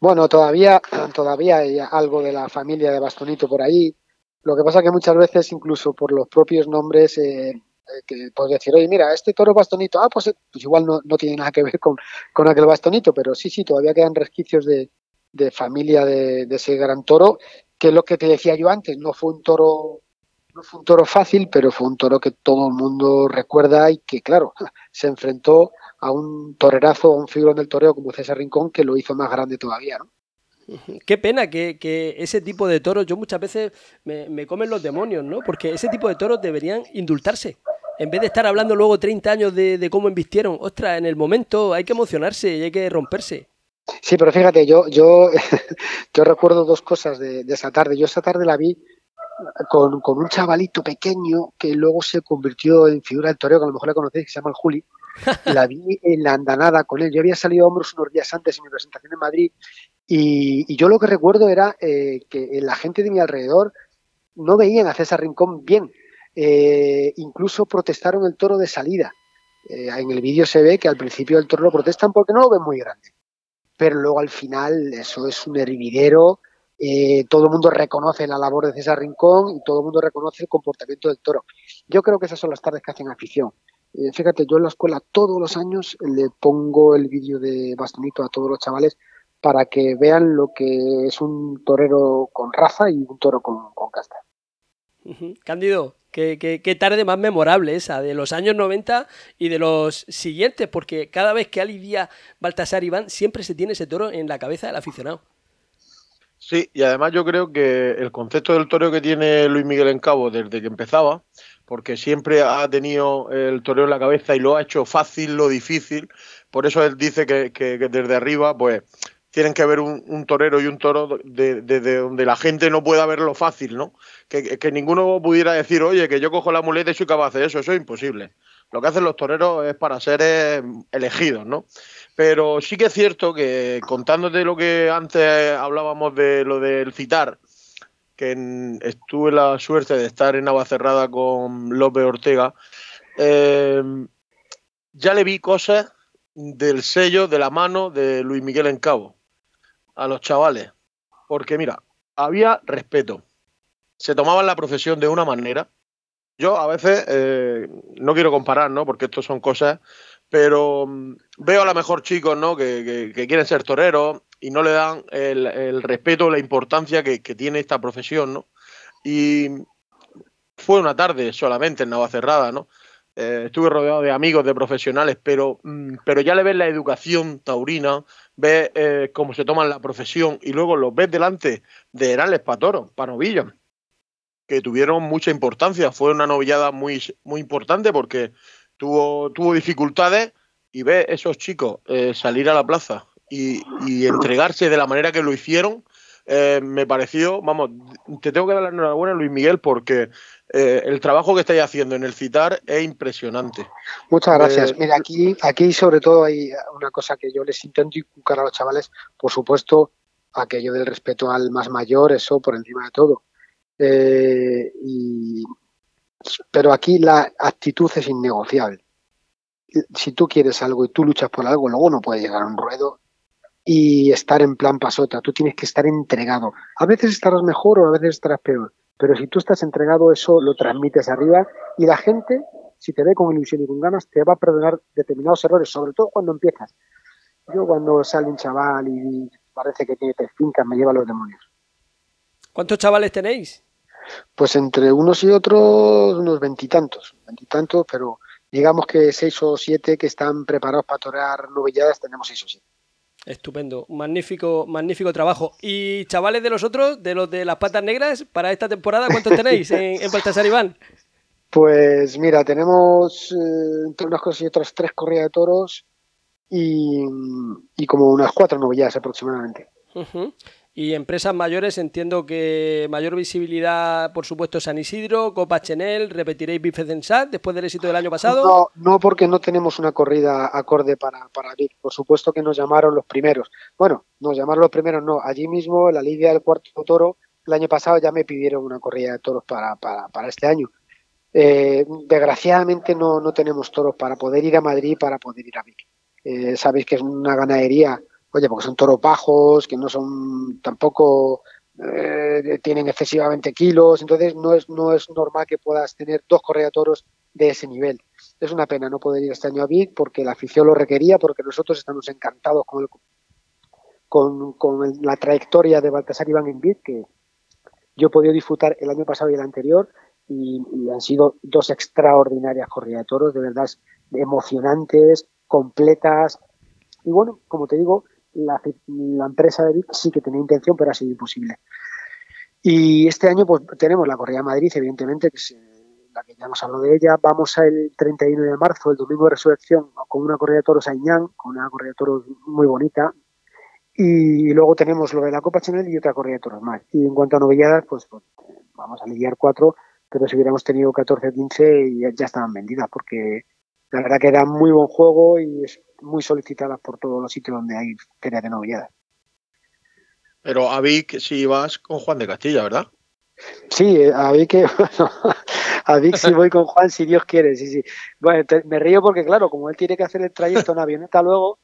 [SPEAKER 7] Bueno, todavía, todavía hay algo de la familia de Bastonito por ahí. Lo que pasa que muchas veces, incluso por los propios nombres, eh, que puedes decir, oye, mira, este toro bastonito, ah, pues, pues igual no, no, tiene nada que ver con, con, aquel bastonito, pero sí, sí, todavía quedan resquicios de, de familia de, de, ese gran toro, que es lo que te decía yo antes, no fue un toro, no fue un toro fácil, pero fue un toro que todo el mundo recuerda y que, claro, se enfrentó a un torerazo, a un figurón del toreo como César Rincón, que lo hizo más grande todavía, ¿no?
[SPEAKER 3] Qué pena que, que, ese tipo de toros, yo muchas veces me, me, comen los demonios, ¿no? Porque ese tipo de toros deberían indultarse en vez de estar hablando luego 30 años de, cómo invistieron, ostras, en el momento hay que emocionarse y hay que romperse.
[SPEAKER 7] Sí, pero fíjate, yo, yo, yo recuerdo dos cosas de, esa tarde. Yo esa tarde la vi con, un chavalito pequeño que luego se convirtió en figura del toreo, que a lo mejor la conocéis, que se llama el Juli. La vi en la andanada con él. Yo había salido a hombros unos días antes en mi presentación en Madrid y, yo lo que recuerdo era eh, que la gente de mi alrededor no veían a César Rincón bien. Eh, incluso protestaron el toro de salida. Eh, en el vídeo se ve que al principio del toro lo protestan porque no lo ven muy grande. Pero luego al final eso es un hervidero. Eh, todo el mundo reconoce la labor de César Rincón y todo el mundo reconoce el comportamiento del toro. Yo creo que esas son las tardes que hacen afición. fíjate, yo en la escuela todos los años le pongo el vídeo de Bastonito a todos los chavales para que vean lo que es un torero con raza y un toro con, con casta.
[SPEAKER 3] Cándido, Qué, tarde más memorable esa, de los años 90 y de los siguientes, porque cada vez que alivia Baltasar Iván, siempre se tiene ese toro en la cabeza del aficionado.
[SPEAKER 4] Sí, y además yo creo que el concepto del toro que tiene Luis Miguel en Cabo desde que empezaba, porque siempre ha tenido el toreo en la cabeza y lo ha hecho fácil, lo difícil, por eso él dice que, que desde arriba, pues tienen que ver un, torero y un toro desde donde la gente no pueda verlo fácil, ¿no? Que, ninguno pudiera decir, oye, que yo cojo la muleta y soy capaz de eso, eso es imposible. Lo que hacen los toreros es para ser eh, elegidos, ¿no? Pero sí que es cierto que contándote lo que antes hablábamos de lo del citar, que estuve la suerte de estar en Navacerrada con López Ortega, eh, ya le vi cosas del sello de la mano de Luis Miguel en Cabo a los chavales. Porque mira, había respeto. Se tomaban la profesión de una manera. Yo a veces, eh, no quiero comparar, ¿no? Porque esto son cosas, pero mm, veo a lo mejor chicos, ¿no? Que, quieren ser toreros y no le dan el, respeto o la importancia que, tiene esta profesión, ¿no? Y fue una tarde solamente en Navacerrada, ¿no? Eh, estuve rodeado de amigos, de profesionales, pero, mm, pero ya le ves la educación taurina, ves eh, cómo se toman la profesión y luego los ves delante de Herales Patoro, para novillas, que tuvieron mucha importancia. Fue una novillada muy, muy importante porque tuvo, tuvo dificultades y ves esos chicos eh, salir a la plaza y, y, entregarse de la manera que lo hicieron. me pareció, vamos, te tengo que dar la enhorabuena, Luis Miguel, porque eh, el trabajo que estáis haciendo en el CITAR es impresionante.
[SPEAKER 7] Muchas gracias. Eh, Mira, aquí, aquí sobre todo hay una cosa que yo les intento inculcar a los chavales, por supuesto, aquello del respeto al más mayor, eso por encima de todo. Eh, pero aquí la actitud es innegociable. Si tú quieres algo y tú luchas por algo, luego no puedes llegar a un ruedo y estar en plan pasota. Tú tienes que estar entregado. A veces estarás mejor o a veces estarás peor pero si tú estás entregado, eso lo transmites arriba y la gente, si te ve con ilusión y con ganas, te va a perdonar determinados errores, sobre todo cuando empiezas. Yo cuando sale un chaval y parece que tiene tres fincas, me lleva a los demonios.
[SPEAKER 3] ¿Cuántos chavales tenéis?
[SPEAKER 7] Pues entre unos y otros, unos veintitantos, veintitantos, pero digamos que seis o siete que están preparados para torear novilladas, tenemos seis o siete.
[SPEAKER 3] Estupendo, magnífico, magnífico trabajo. Y chavales de los otros, de los de las patas negras, para esta temporada, ¿cuántos tenéis en, en Baltasar Iván?
[SPEAKER 7] Pues mira, tenemos eh, entre unas cosas y otras tres corridas de toros y, y como unas cuatro novillas aproximadamente.
[SPEAKER 3] Y empresas mayores, entiendo que mayor visibilidad, por supuesto, San Isidro, Copa Chenel, repetiréis Bife Censat después del éxito del año pasado.
[SPEAKER 7] No, no porque no tenemos una corrida acorde para, para Vic. Por supuesto que nos llamaron los primeros. Bueno, nos llamaron los primeros, no. Allí mismo, la Lidia del Cuarto Toro, el año pasado ya me pidieron una corrida de toros para, para, para este año. Eh, desgraciadamente no, no tenemos toros para poder ir a Madrid, para poder ir a Vic. Eh, sabéis que es una ganadería, oye, porque son toros bajos, que no son tampoco eh, tienen excesivamente kilos, entonces no es, no es normal que puedas tener dos correas de toros de ese nivel. Es una pena no poder ir este año a Vic porque la afición lo requería, porque nosotros estamos encantados con, el- con, con la trayectoria de Baltasar Iván en Vic, que yo he podido disfrutar el año pasado y el anterior, y, y han sido dos extraordinarias corridas de toros, de verdad emocionantes, completas. Y bueno, como te digo, la, empresa de Vic sí que tenía intención, pero ha sido imposible. Y este año pues tenemos la corrida de Madrid, evidentemente, que es eh, la que ya hemos hablado de ella. Vamos el 31 de marzo, el domingo de resurrección, con una corrida de toros a con una corrida de toros muy bonita. Y luego tenemos lo de la Copa Chanel y otra corrida de toros más. Y en cuanto a novilladas, pues, pues, vamos a lidiar cuatro, pero si hubiéramos tenido 14 o 15 ya, ya estaban vendidas, porque la verdad que era muy buen juego y es muy solicitadas por todos los sitios donde hay feria de novilladas.
[SPEAKER 4] Pero a Vic sí vas con Juan de Castilla, ¿verdad?
[SPEAKER 7] Sí, eh, a Vic, bueno, a Vic sí voy con Juan si Dios quiere, sí, sí. Bueno, te- me río porque, claro, como él tiene que hacer el trayecto en avioneta luego,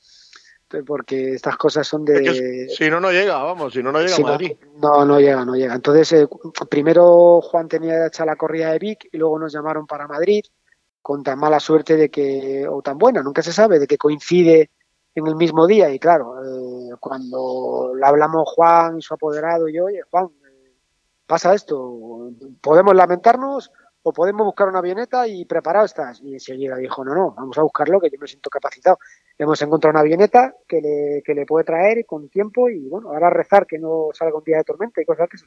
[SPEAKER 7] porque estas cosas son de...
[SPEAKER 4] Es que si no, no llega, vamos, si no, no llega
[SPEAKER 7] Sí,
[SPEAKER 4] a Madrid.
[SPEAKER 7] No, no llega, no llega. Entonces, eh, primero Juan tenía hecha la corrida de Vic y luego nos llamaron para Madrid con tan mala suerte de que, o tan buena, nunca se sabe, de que coincide en el mismo día. Y claro, eh, cuando le hablamos Juan y su apoderado y yo, oye, Juan, eh, pasa esto, podemos lamentarnos o podemos buscar una avioneta y preparado estás. Y enseguida dijo, no, no, vamos a buscarlo, que yo me siento capacitado. Hemos encontrado una avioneta que le, que le puede traer con tiempo y bueno, ahora rezar que no salga un día de tormenta y cosas que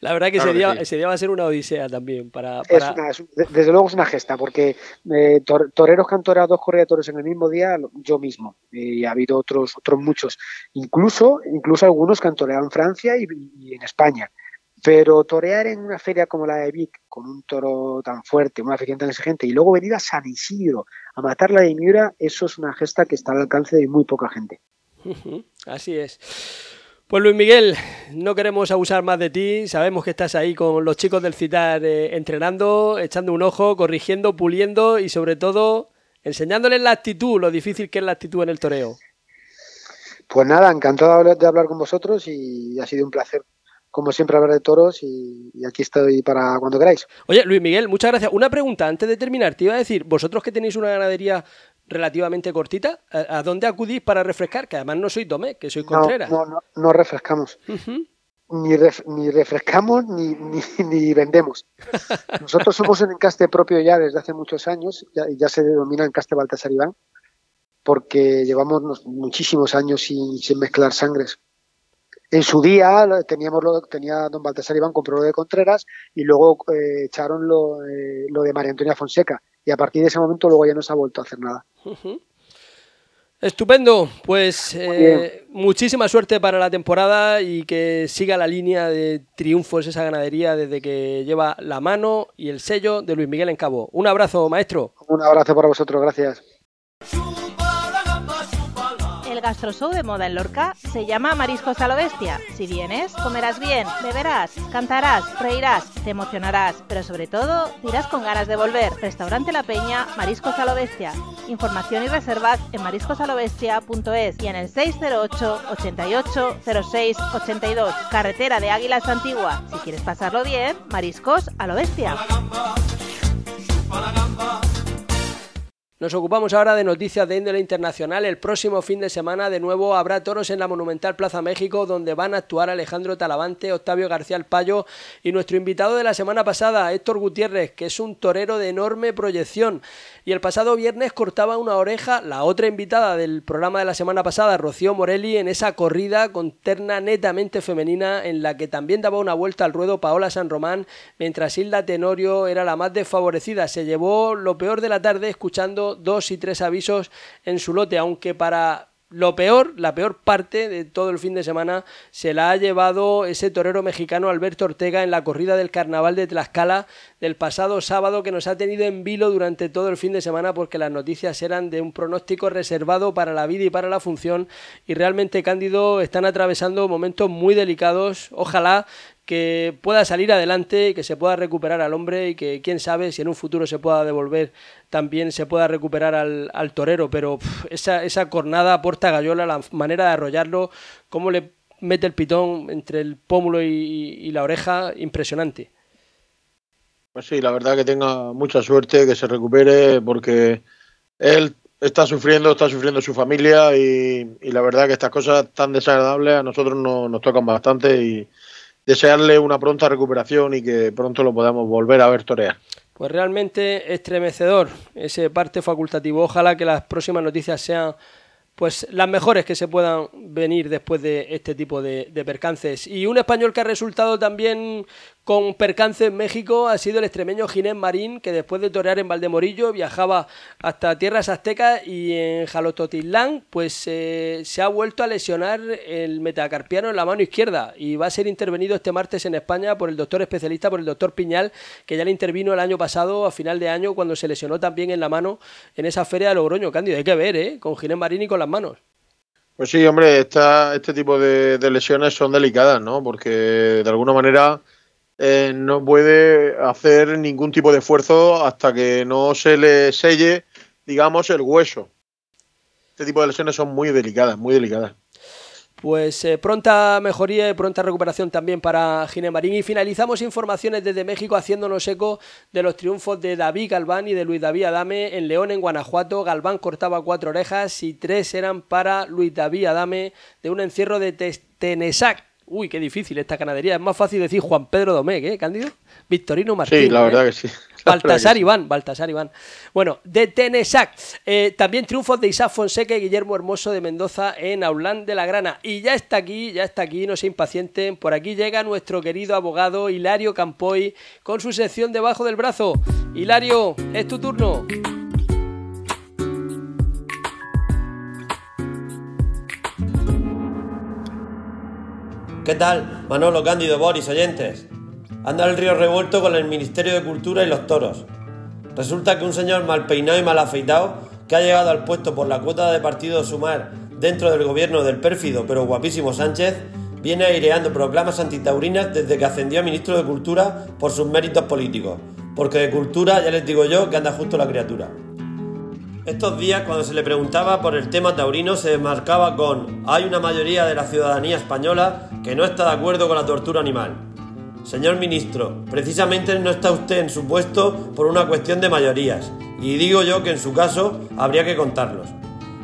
[SPEAKER 3] La verdad que,
[SPEAKER 4] Claro
[SPEAKER 3] ese,
[SPEAKER 4] que
[SPEAKER 3] día,
[SPEAKER 4] sí.
[SPEAKER 3] ese día va a ser una odisea también. Para,
[SPEAKER 7] es
[SPEAKER 3] para-
[SPEAKER 7] una- es un- de- desde luego es una gesta, porque eh, tor- toreros que han toreado dos corridas de toros en el mismo día, yo mismo, y ha habido otros, otros muchos, incluso, incluso algunos que han toreado en Francia y, y en España. Pero torear en una feria como la de Vic, con un toro tan fuerte, una afición tan exigente, y luego venir a San Isidro a matar la de Miura, eso es una gesta que está al alcance de muy poca gente.
[SPEAKER 3] Así es. Pues Luis Miguel, no queremos abusar más de ti. Sabemos que estás ahí con los chicos del CITAR eh, entrenando, echando un ojo, corrigiendo, puliendo y sobre todo enseñándoles la actitud, lo difícil que es la actitud en el toreo.
[SPEAKER 7] Pues nada, encantado de hablar- con vosotros y ha sido un placer, como siempre, hablar de toros y, y aquí estoy para cuando queráis.
[SPEAKER 3] Oye, Luis Miguel, muchas gracias. Una pregunta antes de terminar. Te iba a decir, vosotros que tenéis una ganadería relativamente cortita, ¿a, a dónde acudís para refrescar? Que además no sois Domé, que
[SPEAKER 7] No,
[SPEAKER 3] Contreras.
[SPEAKER 7] no, no, no refrescamos. Ni, ref- ni refrescamos ni, ni, ni vendemos. Nosotros somos un encaste propio ya desde hace muchos años, ya, ya se denomina encaste Baltasar Iván, porque llevamos muchísimos años sin, sin mezclar sangres. En su día teníamos lo, tenía don Baltasar Iván compró lo de Contreras y luego eh, echaron lo, eh, lo de María Antonia Fonseca y a partir de ese momento luego ya no se ha vuelto a hacer nada.
[SPEAKER 3] Estupendo, pues eh, muchísima suerte para la temporada y que siga la línea de triunfos esa ganadería desde que lleva la mano y el sello de Luis Miguel en Cabo. Un abrazo, maestro.
[SPEAKER 7] Un abrazo para vosotros, gracias.
[SPEAKER 1] Gastroshow de moda en Lorca se llama Mariscos a lo Bestia. Si vienes, comerás bien, beberás, cantarás, reirás, te emocionarás, pero sobre todo dirás con ganas de volver. Restaurante La Peña, Mariscos a lo Bestia. Información y reservas en mariscosalobestia.es y en el 608 88 06 82. Carretera de Águilas Antigua. Si quieres pasarlo bien, Mariscos a lo Bestia.
[SPEAKER 3] Nos ocupamos ahora de noticias de índole internacional. El próximo fin de semana de nuevo habrá toros en la Monumental Plaza México donde van a actuar Alejandro Talavante, Octavio García El Payo y nuestro invitado de la semana pasada, Héctor Gutiérrez, que es un torero de enorme proyección. Y el pasado viernes cortaba una oreja la otra invitada del programa de la semana pasada, Rocío Morelli, en esa corrida con terna netamente femenina en la que también daba una vuelta al ruedo Paola San Román, mientras Hilda Tenorio era la más desfavorecida. Se llevó lo peor de la tarde escuchando dos y tres avisos en su lote, aunque para lo peor, la peor parte de todo el fin de semana se la ha llevado ese torero mexicano Alberto Ortega en la corrida del carnaval de Tlaxcala del pasado sábado que nos ha tenido en vilo durante todo el fin de semana porque las noticias eran de un pronóstico reservado para la vida y para la función y realmente Cándido están atravesando momentos muy delicados. Ojalá que pueda salir adelante que se pueda recuperar al hombre y que quién sabe si en un futuro se pueda devolver también se pueda recuperar al, torero, pero esa, esa cornada porta gallola, la manera de arrollarlo, cómo le mete el pitón entre el pómulo y, la oreja, impresionante.
[SPEAKER 4] Pues sí, la verdad que tenga mucha suerte, que se recupere, porque él está sufriendo, está sufriendo su familia y, la verdad que estas cosas tan desagradables a nosotros nos tocan bastante y, desearle una pronta recuperación y que pronto lo podamos volver a ver torear.
[SPEAKER 3] Pues realmente estremecedor ese parte facultativo. Ojalá que las próximas noticias sean pues las mejores que se puedan venir después de este tipo de, de, percances. Y un español que ha resultado también con percance en México ha sido el extremeño Ginés Marín, que después de torear en Valdemorillo viajaba hasta tierras aztecas y en Jalototitlán, pues eh, se ha vuelto a lesionar el metacarpiano en la mano izquierda y va a ser intervenido este martes en España por el doctor especialista, por el doctor Piñal, que ya le intervino el año pasado, a final de año, cuando se lesionó también en la mano en esa feria de Logroño. Cándido, hay que ver, ¿eh? Con Ginés Marín y con las manos.
[SPEAKER 4] Pues sí, hombre, este tipo de lesiones son delicadas, ¿no? Porque de alguna manera eh, no puede hacer ningún tipo de esfuerzo hasta que no se le selle, digamos, el hueso. Este tipo de lesiones son muy delicadas, muy delicadas.
[SPEAKER 3] Pues eh, pronta mejoría y pronta recuperación también para Gine Marín. Y finalizamos informaciones desde México haciéndonos eco de los triunfos de David Galván y de Luis David Adame en León, en Guanajuato. Galván cortaba cuatro orejas y tres eran para Luis David Adame de un encierro de Tenesac Uy, qué difícil esta ganadería. Es más fácil decir Juan Pedro Domecq, ¿eh, Cándido? Victorino Martín.
[SPEAKER 4] Sí, la verdad ¿eh? que sí.
[SPEAKER 3] Baltasar Iván, Baltasar Iván. Bueno, de Tenesac. Eh, también triunfos de Isaac Fonseca y Guillermo Hermoso de Mendoza en Aulán de la Grana. Y ya está aquí, ya está aquí, no se impacienten. Por aquí llega nuestro querido abogado Hilario Campoy con su sección debajo del brazo. Hilario, es tu turno.
[SPEAKER 8] ¿Qué tal? Manolo Cándido, Boris, oyentes. Anda el río revuelto con el Ministerio de Cultura y los toros. Resulta que un señor mal peinado y mal afeitado, que ha llegado al puesto por la cuota de partido Sumar dentro del gobierno del pérfido pero guapísimo Sánchez, viene aireando proclamas antitaurinas desde que ascendió a ministro de Cultura por sus méritos políticos. Porque de cultura ya les digo yo que anda justo la criatura. Estos días, cuando se le preguntaba por el tema taurino, se desmarcaba con hay una mayoría de la ciudadanía española que no está de acuerdo con la tortura animal. Señor ministro, precisamente no está usted en su puesto por una cuestión de mayorías, y digo yo que en su caso habría que contarlos.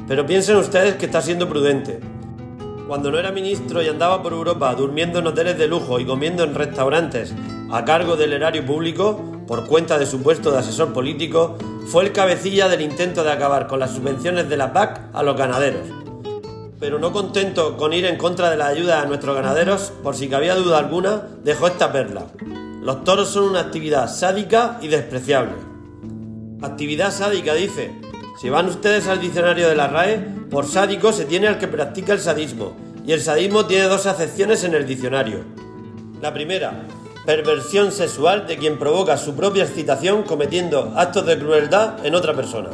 [SPEAKER 8] Pero piensen ustedes que está siendo prudente. Cuando no era ministro y andaba por Europa durmiendo en hoteles de lujo y comiendo en restaurantes a cargo del erario público, por cuenta de su puesto de asesor político, fue el cabecilla del intento de acabar con las subvenciones de la PAC a los ganaderos. Pero no contento con ir en contra de la ayuda a nuestros ganaderos, por si cabía duda alguna, dejó esta perla. Los toros son una actividad sádica y despreciable. Actividad sádica, dice. Si van ustedes al diccionario de la RAE, por sádico se tiene al que practica el sadismo, y el sadismo tiene dos acepciones en el diccionario. La primera, perversión sexual de quien provoca su propia excitación cometiendo actos de crueldad en otra persona.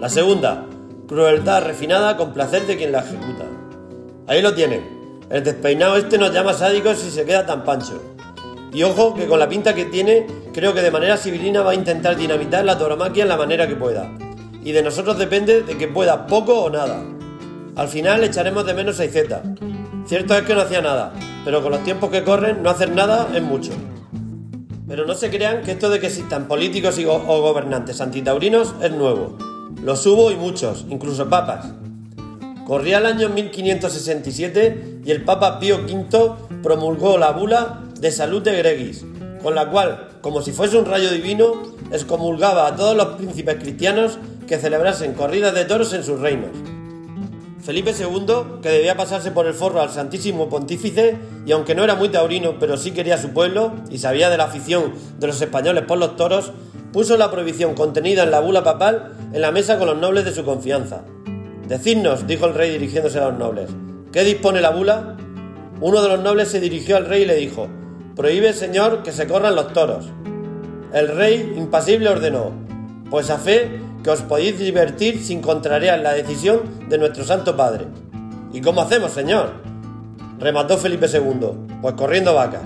[SPEAKER 8] La segunda, crueldad refinada con placer de quien la ejecuta. Ahí lo tienen. El despeinado este nos llama sádicos si se queda tan pancho. Y ojo que con la pinta que tiene, creo que de manera civilina va a intentar dinamitar la tauromaquia en la manera que pueda. Y de nosotros depende de que pueda poco o nada. Al final echaremos de menos a Izeta. Cierto es que no hacía nada, pero con los tiempos que corren, no hacer nada es mucho. Pero no se crean que esto de que existan políticos y o gobernantes antitaurinos es nuevo. Los hubo y muchos, incluso papas. Corría el año 1567 y el Papa Pío V promulgó la bula de salud de Gregis, con la cual, como si fuese un rayo divino, excomulgaba a todos los príncipes cristianos que celebrasen corridas de toros en sus reinos. Felipe II, que debía pasarse por el forro al Santísimo Pontífice, y aunque no era muy taurino, pero sí quería su pueblo y sabía de la afición de los españoles por los toros, puso la prohibición contenida en la bula papal en la mesa con los nobles de su confianza. Decidnos, dijo el rey dirigiéndose a los nobles, ¿qué dispone la bula? Uno de los nobles se dirigió al rey y le dijo, Prohíbe, señor, que se corran los toros. El rey, impasible, ordenó, Pues a fe que os podéis divertir sin contrariar la decisión de nuestro Santo Padre. ¿Y cómo hacemos, señor? Remató Felipe II, pues corriendo vacas.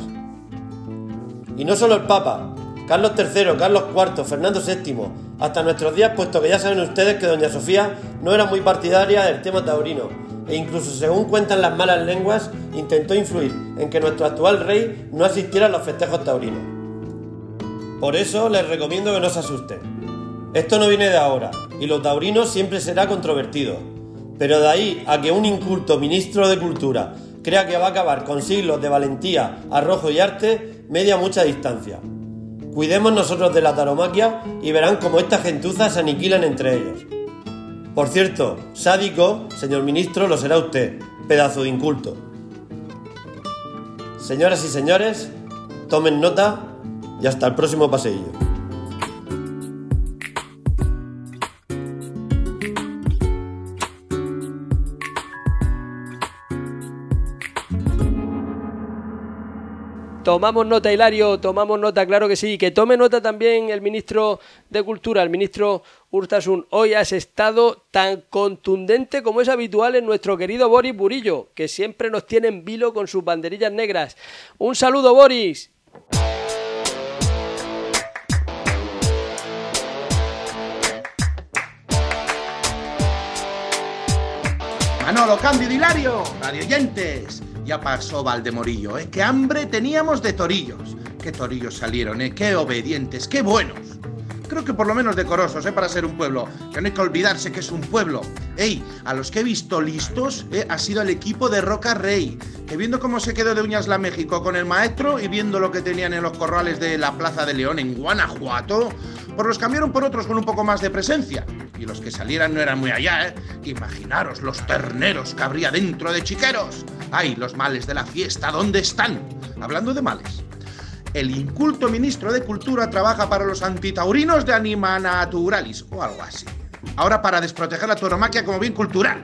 [SPEAKER 8] Y no solo el Papa, Carlos III, Carlos IV, Fernando VII, hasta nuestros días, puesto que ya saben ustedes que doña Sofía no era muy partidaria del tema taurino, e incluso según cuentan las malas lenguas, intentó influir en que nuestro actual rey no asistiera a los festejos taurinos. Por eso les recomiendo que no se asusten. Esto no viene de ahora, y lo taurino siempre será controvertido. Pero de ahí a que un inculto ministro de Cultura crea que va a acabar con siglos de valentía, arrojo y arte, media mucha distancia. Cuidemos nosotros de la taromaquia y verán cómo estas gentuzas se aniquilan entre ellos. Por cierto, sádico, señor ministro, lo será usted, pedazo de inculto. Señoras y señores, tomen nota y hasta el próximo paseillo.
[SPEAKER 3] Tomamos nota, Hilario, tomamos nota, claro que sí. Que tome nota también el ministro de Cultura, el ministro Urtasun. Hoy has estado tan contundente como es habitual en nuestro querido Boris Burillo, que siempre nos tiene en vilo con sus banderillas negras. Un saludo, Boris.
[SPEAKER 9] Manolo Cándido Hilario, radioyentes. Ya pasó Valdemorillo, ¿eh? Qué hambre teníamos de torillos. Qué torillos salieron, ¿eh? Qué obedientes, qué buenos. Creo que por lo menos decorosos, ¿eh? Para ser un pueblo. Que no hay que olvidarse que es un pueblo. Ey, a los que he visto listos, ¿eh? Ha sido el equipo de Roca Rey. Que viendo cómo se quedó de uñas la México con el maestro y viendo lo que tenían en los corrales de la Plaza de León en Guanajuato, pues los cambiaron por otros con un poco más de presencia. Y los que salieran no eran muy allá, ¿eh? Imaginaros los terneros que habría dentro de chiqueros. ¡Ay, los males de la fiesta! ¿Dónde están? Hablando de males. El inculto ministro de Cultura trabaja para los antitaurinos de Anima Naturalis o algo así. Ahora para desproteger la tauromaquia como bien cultural.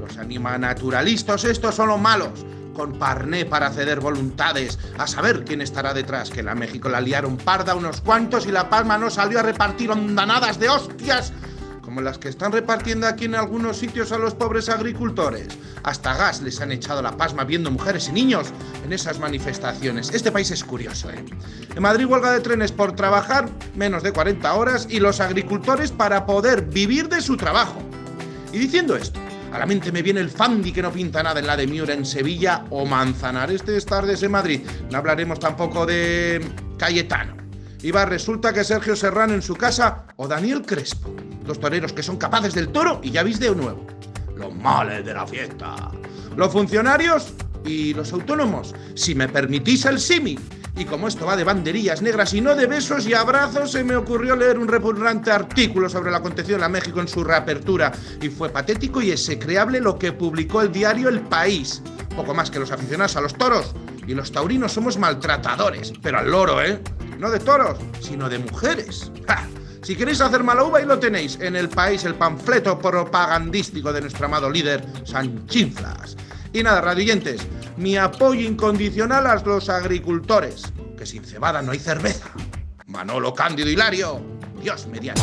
[SPEAKER 9] Los animanaturalistas estos son los malos, con parné para ceder voluntades, a saber quién estará detrás, que la México la liaron parda unos cuantos y la Palma no salió a repartir ondanadas de hostias como las que están repartiendo aquí en algunos sitios a los pobres agricultores. Hasta gas les han echado la pasma viendo mujeres y niños en esas manifestaciones. Este país es curioso, ¿eh? En Madrid huelga de trenes por trabajar menos de 40 horas y los agricultores para poder vivir de su trabajo. Y diciendo esto, a la mente me viene el Fandi que no pinta nada en la de Miura en Sevilla o Manzanares de Tardes en Madrid. No hablaremos tampoco de Cayetano. Iba, resulta que Sergio Serrano en su casa o Daniel Crespo. Dos toreros que son capaces del toro y ya viste de nuevo. Los males de la fiesta. Los funcionarios y los autónomos. Si me permitís el símil. Y como esto va de banderillas negras y no de besos y abrazos, se me ocurrió leer un repugnante artículo sobre la acontecido en México en su reapertura. Y fue patético y execreable lo que publicó el diario El País. Poco más que los aficionados a los toros. Y los taurinos somos maltratadores. Pero al loro, ¿eh? No de toros, sino de mujeres. ¡Ja! Si queréis hacer mala uva, ahí lo tenéis. En el país, el panfleto propagandístico de nuestro amado líder, Sanchinflas. Y nada, radioyentes, mi apoyo incondicional a los agricultores. Que sin cebada no hay cerveza. Manolo Cándido Hilario, Dios mediante.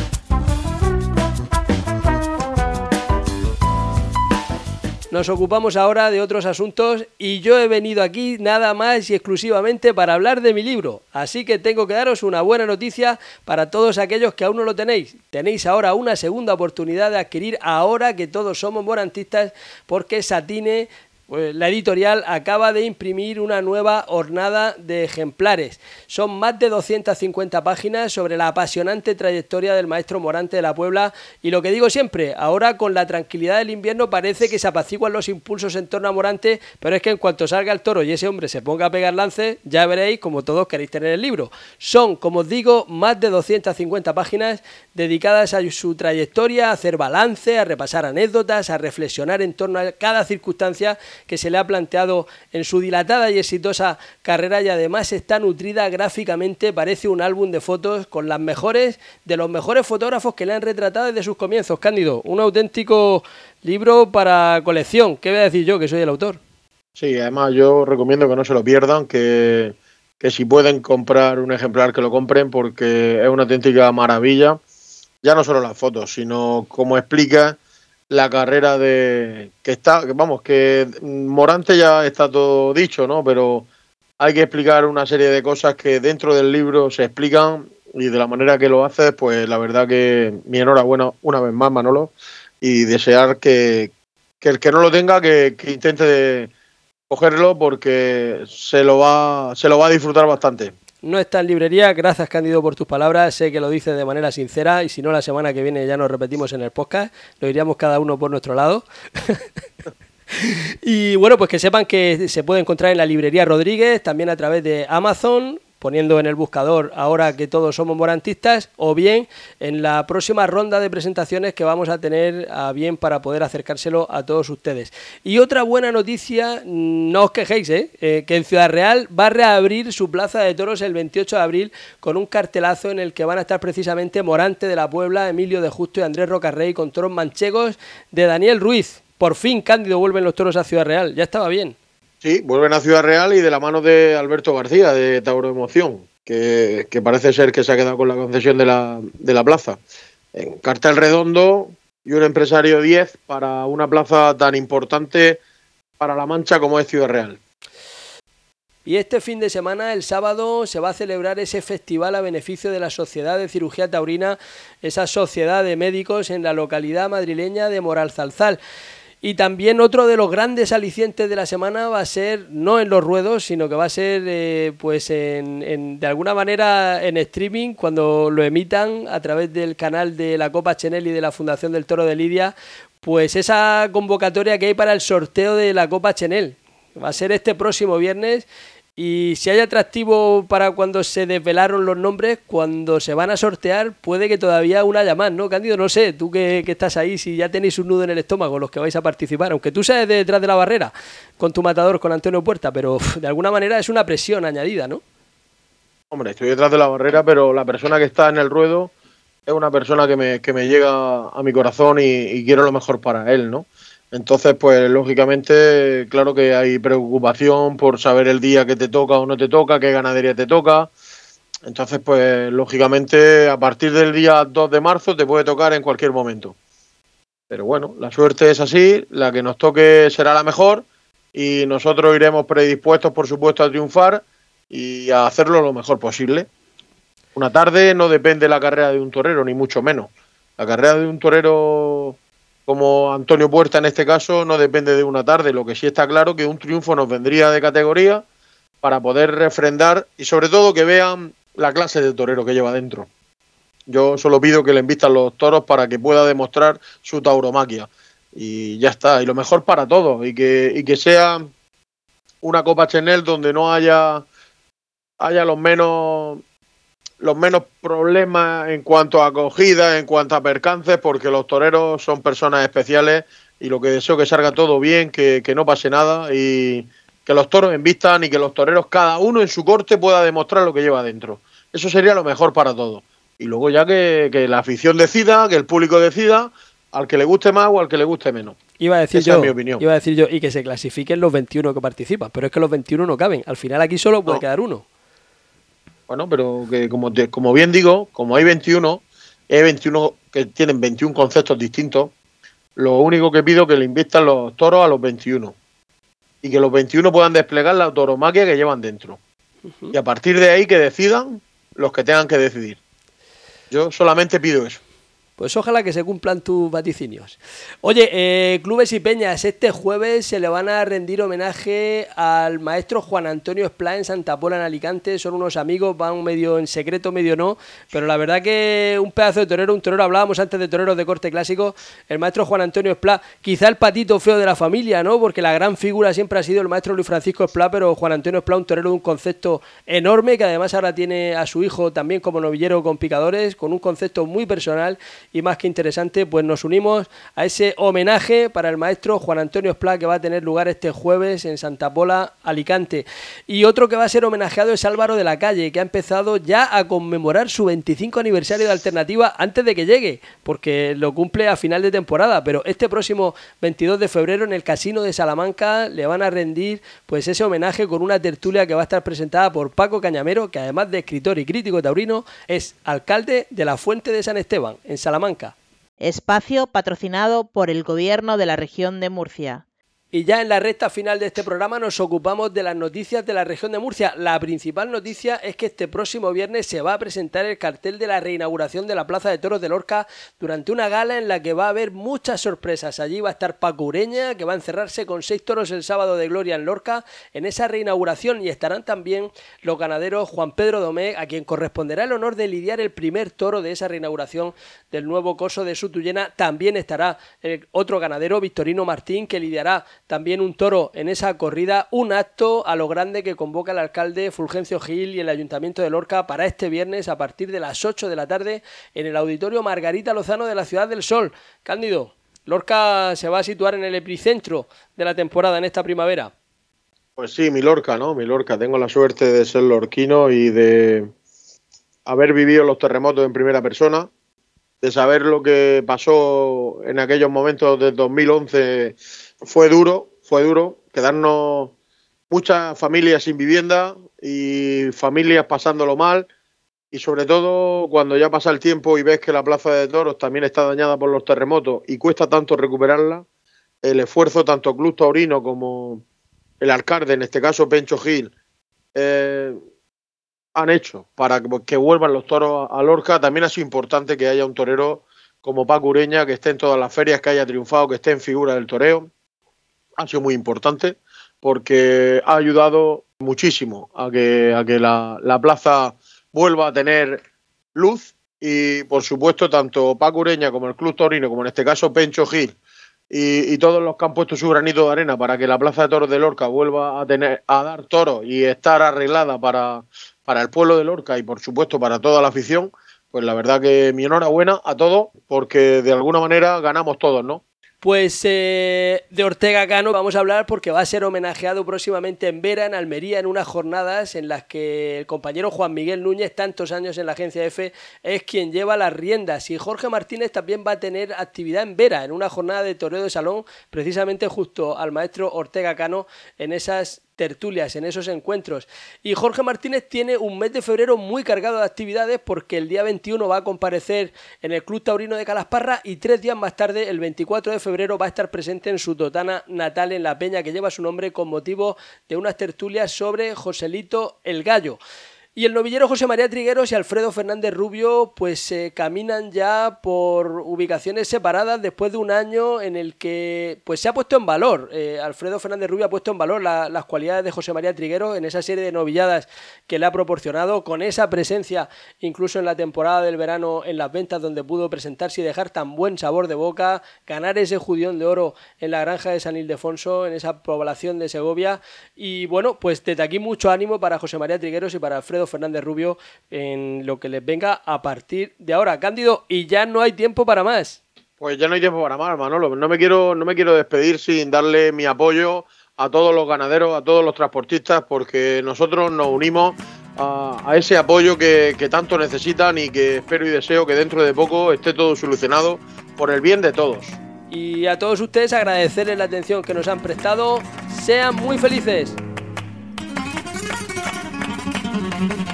[SPEAKER 3] Nos ocupamos ahora de otros asuntos y yo he venido aquí nada más y exclusivamente para hablar de mi libro. Así que tengo que daros una buena noticia para todos aquellos que aún no lo tenéis. Tenéis ahora una segunda oportunidad de adquirir ahora que todos somos morantistas porque Satine pues la editorial acaba de imprimir una nueva hornada de ejemplares. Son más de 250 páginas sobre la apasionante trayectoria del maestro Morante de la Puebla y lo que digo siempre, ahora con la tranquilidad del invierno parece que se apaciguan los impulsos en torno a Morante, pero es que en cuanto salga el toro y ese hombre se ponga a pegar lances, ya veréis como todos queréis tener el libro. Son, como os digo, más de 250 páginas dedicadas a su trayectoria, a hacer balance, a repasar anécdotas, a reflexionar en torno a cada circunstancia que se le ha planteado en su dilatada y exitosa carrera y además está nutrida gráficamente, parece un álbum de fotos con las mejores de los mejores fotógrafos que le han retratado desde sus comienzos. Cándido, un auténtico libro para colección. ¿Qué voy a decir yo, que soy el autor?
[SPEAKER 4] Sí, además yo recomiendo que no se lo pierdan, que, que si pueden comprar un ejemplar, que lo compren, porque es una auténtica maravilla. Ya no solo las fotos, sino como explica la carrera de que está, vamos, que Morante ya está todo dicho, ¿no? Pero hay que explicar una serie de cosas que dentro del libro se explican y de la manera que lo haces, pues la verdad que mi enhorabuena una vez más, Manolo, y desear que, que el que no lo tenga, que, que intente cogerlo porque se lo va, se lo va a disfrutar bastante
[SPEAKER 3] no está en librería. Gracias, Cándido, por tus palabras. Sé que lo dices de manera sincera y si no, la semana que viene ya nos repetimos en el podcast. Lo iríamos cada uno por nuestro lado. y bueno, pues que sepan que se puede encontrar en la librería Rodríguez, también a través de Amazon, poniendo en el buscador ahora que todos somos morantistas, o bien en la próxima ronda de presentaciones que vamos a tener a bien para poder acercárselo a todos ustedes. Y otra buena noticia, no os quejéis, ¿eh? Eh, que en Ciudad Real va a reabrir su plaza de toros el 28 de abril con un cartelazo en el que van a estar precisamente Morante de la Puebla, Emilio de Justo y Andrés Rocarrey con toros manchegos de Daniel Ruiz. Por fin, Cándido, vuelven los toros a Ciudad Real. Ya estaba bien.
[SPEAKER 4] Sí, vuelven a Ciudad Real y de la mano de Alberto García, de Tauro Emoción, que, parece ser que se ha quedado con la concesión de la, de la plaza. En cartel redondo y un empresario 10 para una plaza tan importante para La Mancha como es Ciudad Real.
[SPEAKER 3] Y este fin de semana, el sábado, se va a celebrar ese festival a beneficio de la Sociedad de Cirugía Taurina, esa sociedad de médicos en la localidad madrileña de Moralzalzal. Y también otro de los grandes alicientes de la semana va a ser, no en los ruedos, sino que va a ser, eh, pues, en, de alguna manera en streaming, cuando lo emitan a través del canal de la Copa Chenel y de la Fundación del Toro de Lidia, pues esa convocatoria que hay para el sorteo de la Copa Chenel. Va a ser este próximo viernes y si hay atractivo para cuando se desvelaron los nombres, cuando se van a sortear, puede que todavía una haya más, ¿no, Cándido? No sé, tú que, estás ahí, si ya tenéis un nudo en el estómago los que vais a participar, aunque tú seas detrás de la barrera con tu matador, con Antonio Puerta, pero de alguna manera es una presión añadida, ¿no?
[SPEAKER 4] Hombre, estoy detrás de la barrera, pero la persona que está en el ruedo es una persona que me, que me llega a mi corazón y quiero lo mejor para él, ¿no? Entonces, pues lógicamente, claro que hay preocupación por saber el día que te toca o no te toca, qué ganadería te toca. Entonces, pues lógicamente, a partir del día 2 de marzo te puede tocar en cualquier momento. Pero bueno, la suerte es así, la que nos toque será la mejor y nosotros iremos predispuestos, por supuesto, a triunfar y a hacerlo lo mejor posible. Una tarde no depende la carrera de un torero, ni mucho menos. La carrera de un torero como Antonio Puerta en este caso no depende de una tarde. Lo que sí está claro que un triunfo nos vendría de categoría para poder refrendar y sobre todo que vean la clase de torero que lleva dentro. Yo solo pido que le invistan los toros para que pueda demostrar su tauromaquia. Y ya está. Y lo mejor para todos. Y que, sea una Copa Chenel donde no haya, haya los menos los menos problemas en cuanto a acogida, en cuanto a percances, porque los toreros son personas especiales y lo que deseo que salga todo bien, que, no pase nada y que los toros envistan y que los toreros, cada uno en su corte, pueda demostrar lo que lleva dentro. Eso sería lo mejor para todos. Y luego ya que, que la afición decida, que el público decida al que le guste más o al que le guste menos.
[SPEAKER 3] Iba a decir
[SPEAKER 4] Esa
[SPEAKER 3] yo,
[SPEAKER 4] es mi opinión.
[SPEAKER 3] iba a decir yo, y que se clasifiquen los 21 que participan, pero es que los 21 no caben. Al final aquí solo puede
[SPEAKER 4] No.
[SPEAKER 3] quedar uno.
[SPEAKER 4] Bueno, pero que como, te- como bien digo, como hay 21, hay 21 que tienen 21 conceptos distintos, lo único que pido es que le invistan los toros a los 21 y que los 21 puedan desplegar la tauromaquia que llevan dentro. Y a partir de ahí que decidan los que tengan que decidir. Yo solamente pido eso.
[SPEAKER 3] Pues ojalá que se cumplan tus vaticinios. Oye, eh, clubes y peñas, este jueves se le van a rendir homenaje al maestro Juan Antonio Esplá en Santa Pola, en Alicante. Son unos amigos, van medio en secreto, medio no. Pero la verdad que un pedazo de torero, un torero, hablábamos antes de toreros de corte clásico. El maestro Juan Antonio Esplá, quizá el patito feo de la familia, ¿no? Porque la gran figura siempre ha sido el maestro Luis Francisco Esplá, pero Juan Antonio Esplá, un torero de un concepto enorme, que además ahora tiene a su hijo también como novillero con picadores, con un concepto muy personal y más que interesante, pues nos unimos a ese homenaje para el maestro Juan Antonio Esplá que va a tener lugar este jueves en Santa Pola, Alicante. Y otro que va a ser homenajeado es Álvaro de la Calle, que ha empezado ya a conmemorar su 25 aniversario de alternativa antes de que llegue, porque lo cumple a final de temporada, pero este próximo 22 de febrero en el Casino de Salamanca le van a rendir pues ese homenaje con una tertulia que va a estar presentada por Paco Cañamero, que además de escritor y crítico taurino, es alcalde de la Fuente de San Esteban, en Salamanca.
[SPEAKER 1] Espacio patrocinado por el Gobierno de la región de Murcia.
[SPEAKER 3] Y ya en la recta final de este programa nos ocupamos de las noticias de la región de Murcia. La principal noticia es que este próximo viernes se va a presentar el cartel de la reinauguración de la Plaza de Toros de Lorca durante una gala en la que va a haber muchas sorpresas. Allí va a estar Paco Ureña, que va a encerrarse con seis toros el sábado de gloria en Lorca en esa reinauguración y estarán también los ganaderos Juan Pedro Domé, a quien corresponderá el honor de lidiar el primer toro de esa reinauguración del nuevo coso de Sutuyena. También estará el otro ganadero, Victorino Martín, que lidiará también un toro en esa corrida, un acto a lo grande que convoca el alcalde Fulgencio Gil y el Ayuntamiento de Lorca para este viernes a partir de las 8 de la tarde en el Auditorio Margarita Lozano de la Ciudad del Sol. Cándido, Lorca se va a situar en el epicentro de la temporada en esta primavera.
[SPEAKER 4] Pues sí, mi Lorca, ¿no? Mi Lorca. Tengo la suerte de ser lorquino y de haber vivido los terremotos en primera persona, de saber lo que pasó en aquellos momentos del 2011. Fue duro, fue duro. Quedarnos muchas familias sin vivienda y familias pasándolo mal. Y sobre todo cuando ya pasa el tiempo y ves que la Plaza de Toros también está dañada por los terremotos y cuesta tanto recuperarla, el esfuerzo tanto Club Taurino como el alcalde, en este caso Pencho Gil, eh, han hecho para que, vuelvan los toros a Lorca. También ha sido importante que haya un torero como Paco Ureña, que esté en todas las ferias, que haya triunfado, que esté en figura del toreo. Ha sido muy importante porque ha ayudado muchísimo a que, a que la, la plaza vuelva a tener luz y por supuesto tanto Paco Ureña como el Club Torino, como en este caso Pencho Gil, y, y, todos los que han puesto su granito de arena para que la Plaza de Toros de Lorca vuelva a tener a dar toros y estar arreglada para, para el pueblo de Lorca y por supuesto para toda la afición, pues la verdad que mi enhorabuena a todos porque de alguna manera ganamos todos, ¿no?
[SPEAKER 3] Pues eh, de Ortega Cano vamos a hablar porque va a ser homenajeado próximamente en Vera, en Almería, en unas jornadas en las que el compañero Juan Miguel Núñez, tantos años en la agencia F, es quien lleva las riendas. Y Jorge Martínez también va a tener actividad en Vera, en una jornada de toreo de salón, precisamente justo al maestro Ortega Cano en esas tertulias, en esos encuentros. Y Jorge Martínez tiene un mes de febrero muy cargado de actividades porque el día 21 va a comparecer en el Club Taurino de Calasparra y tres días más tarde, el 24 de febrero, va a estar presente en su totana natal en La Peña, que lleva su nombre con motivo de unas tertulias sobre Joselito el Gallo. Y el novillero José María Trigueros y Alfredo Fernández Rubio pues eh, caminan ya por ubicaciones separadas después de un año en el que pues se ha puesto en valor, eh, Alfredo Fernández Rubio ha puesto en valor la, las cualidades de José María Trigueros en esa serie de novilladas que le ha proporcionado, con esa presencia incluso en la temporada del verano en las ventas donde pudo presentarse y dejar tan buen sabor de boca, ganar ese judión de oro en la granja de San Ildefonso, en esa población de Segovia. Y bueno, pues desde aquí mucho ánimo para José María Trigueros y para Alfredo Fernández Rubio en lo que les venga a partir de ahora. Cándido, y ya no hay tiempo para más.
[SPEAKER 4] Pues ya no hay tiempo para más, Manolo. No me quiero, no me quiero despedir sin darle mi apoyo a todos los ganaderos, a todos los transportistas, porque nosotros nos unimos a, a ese apoyo que, que tanto necesitan y que espero y deseo que dentro de poco esté todo solucionado por el bien de todos.
[SPEAKER 3] Y a todos ustedes agradecerles la atención que nos han prestado. Sean muy felices.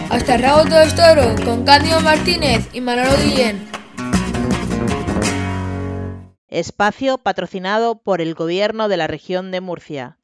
[SPEAKER 2] Hasta todo es toro con Cándido Martínez y Manolo Guillén.
[SPEAKER 10] Espacio patrocinado por el Gobierno de la Región de Murcia.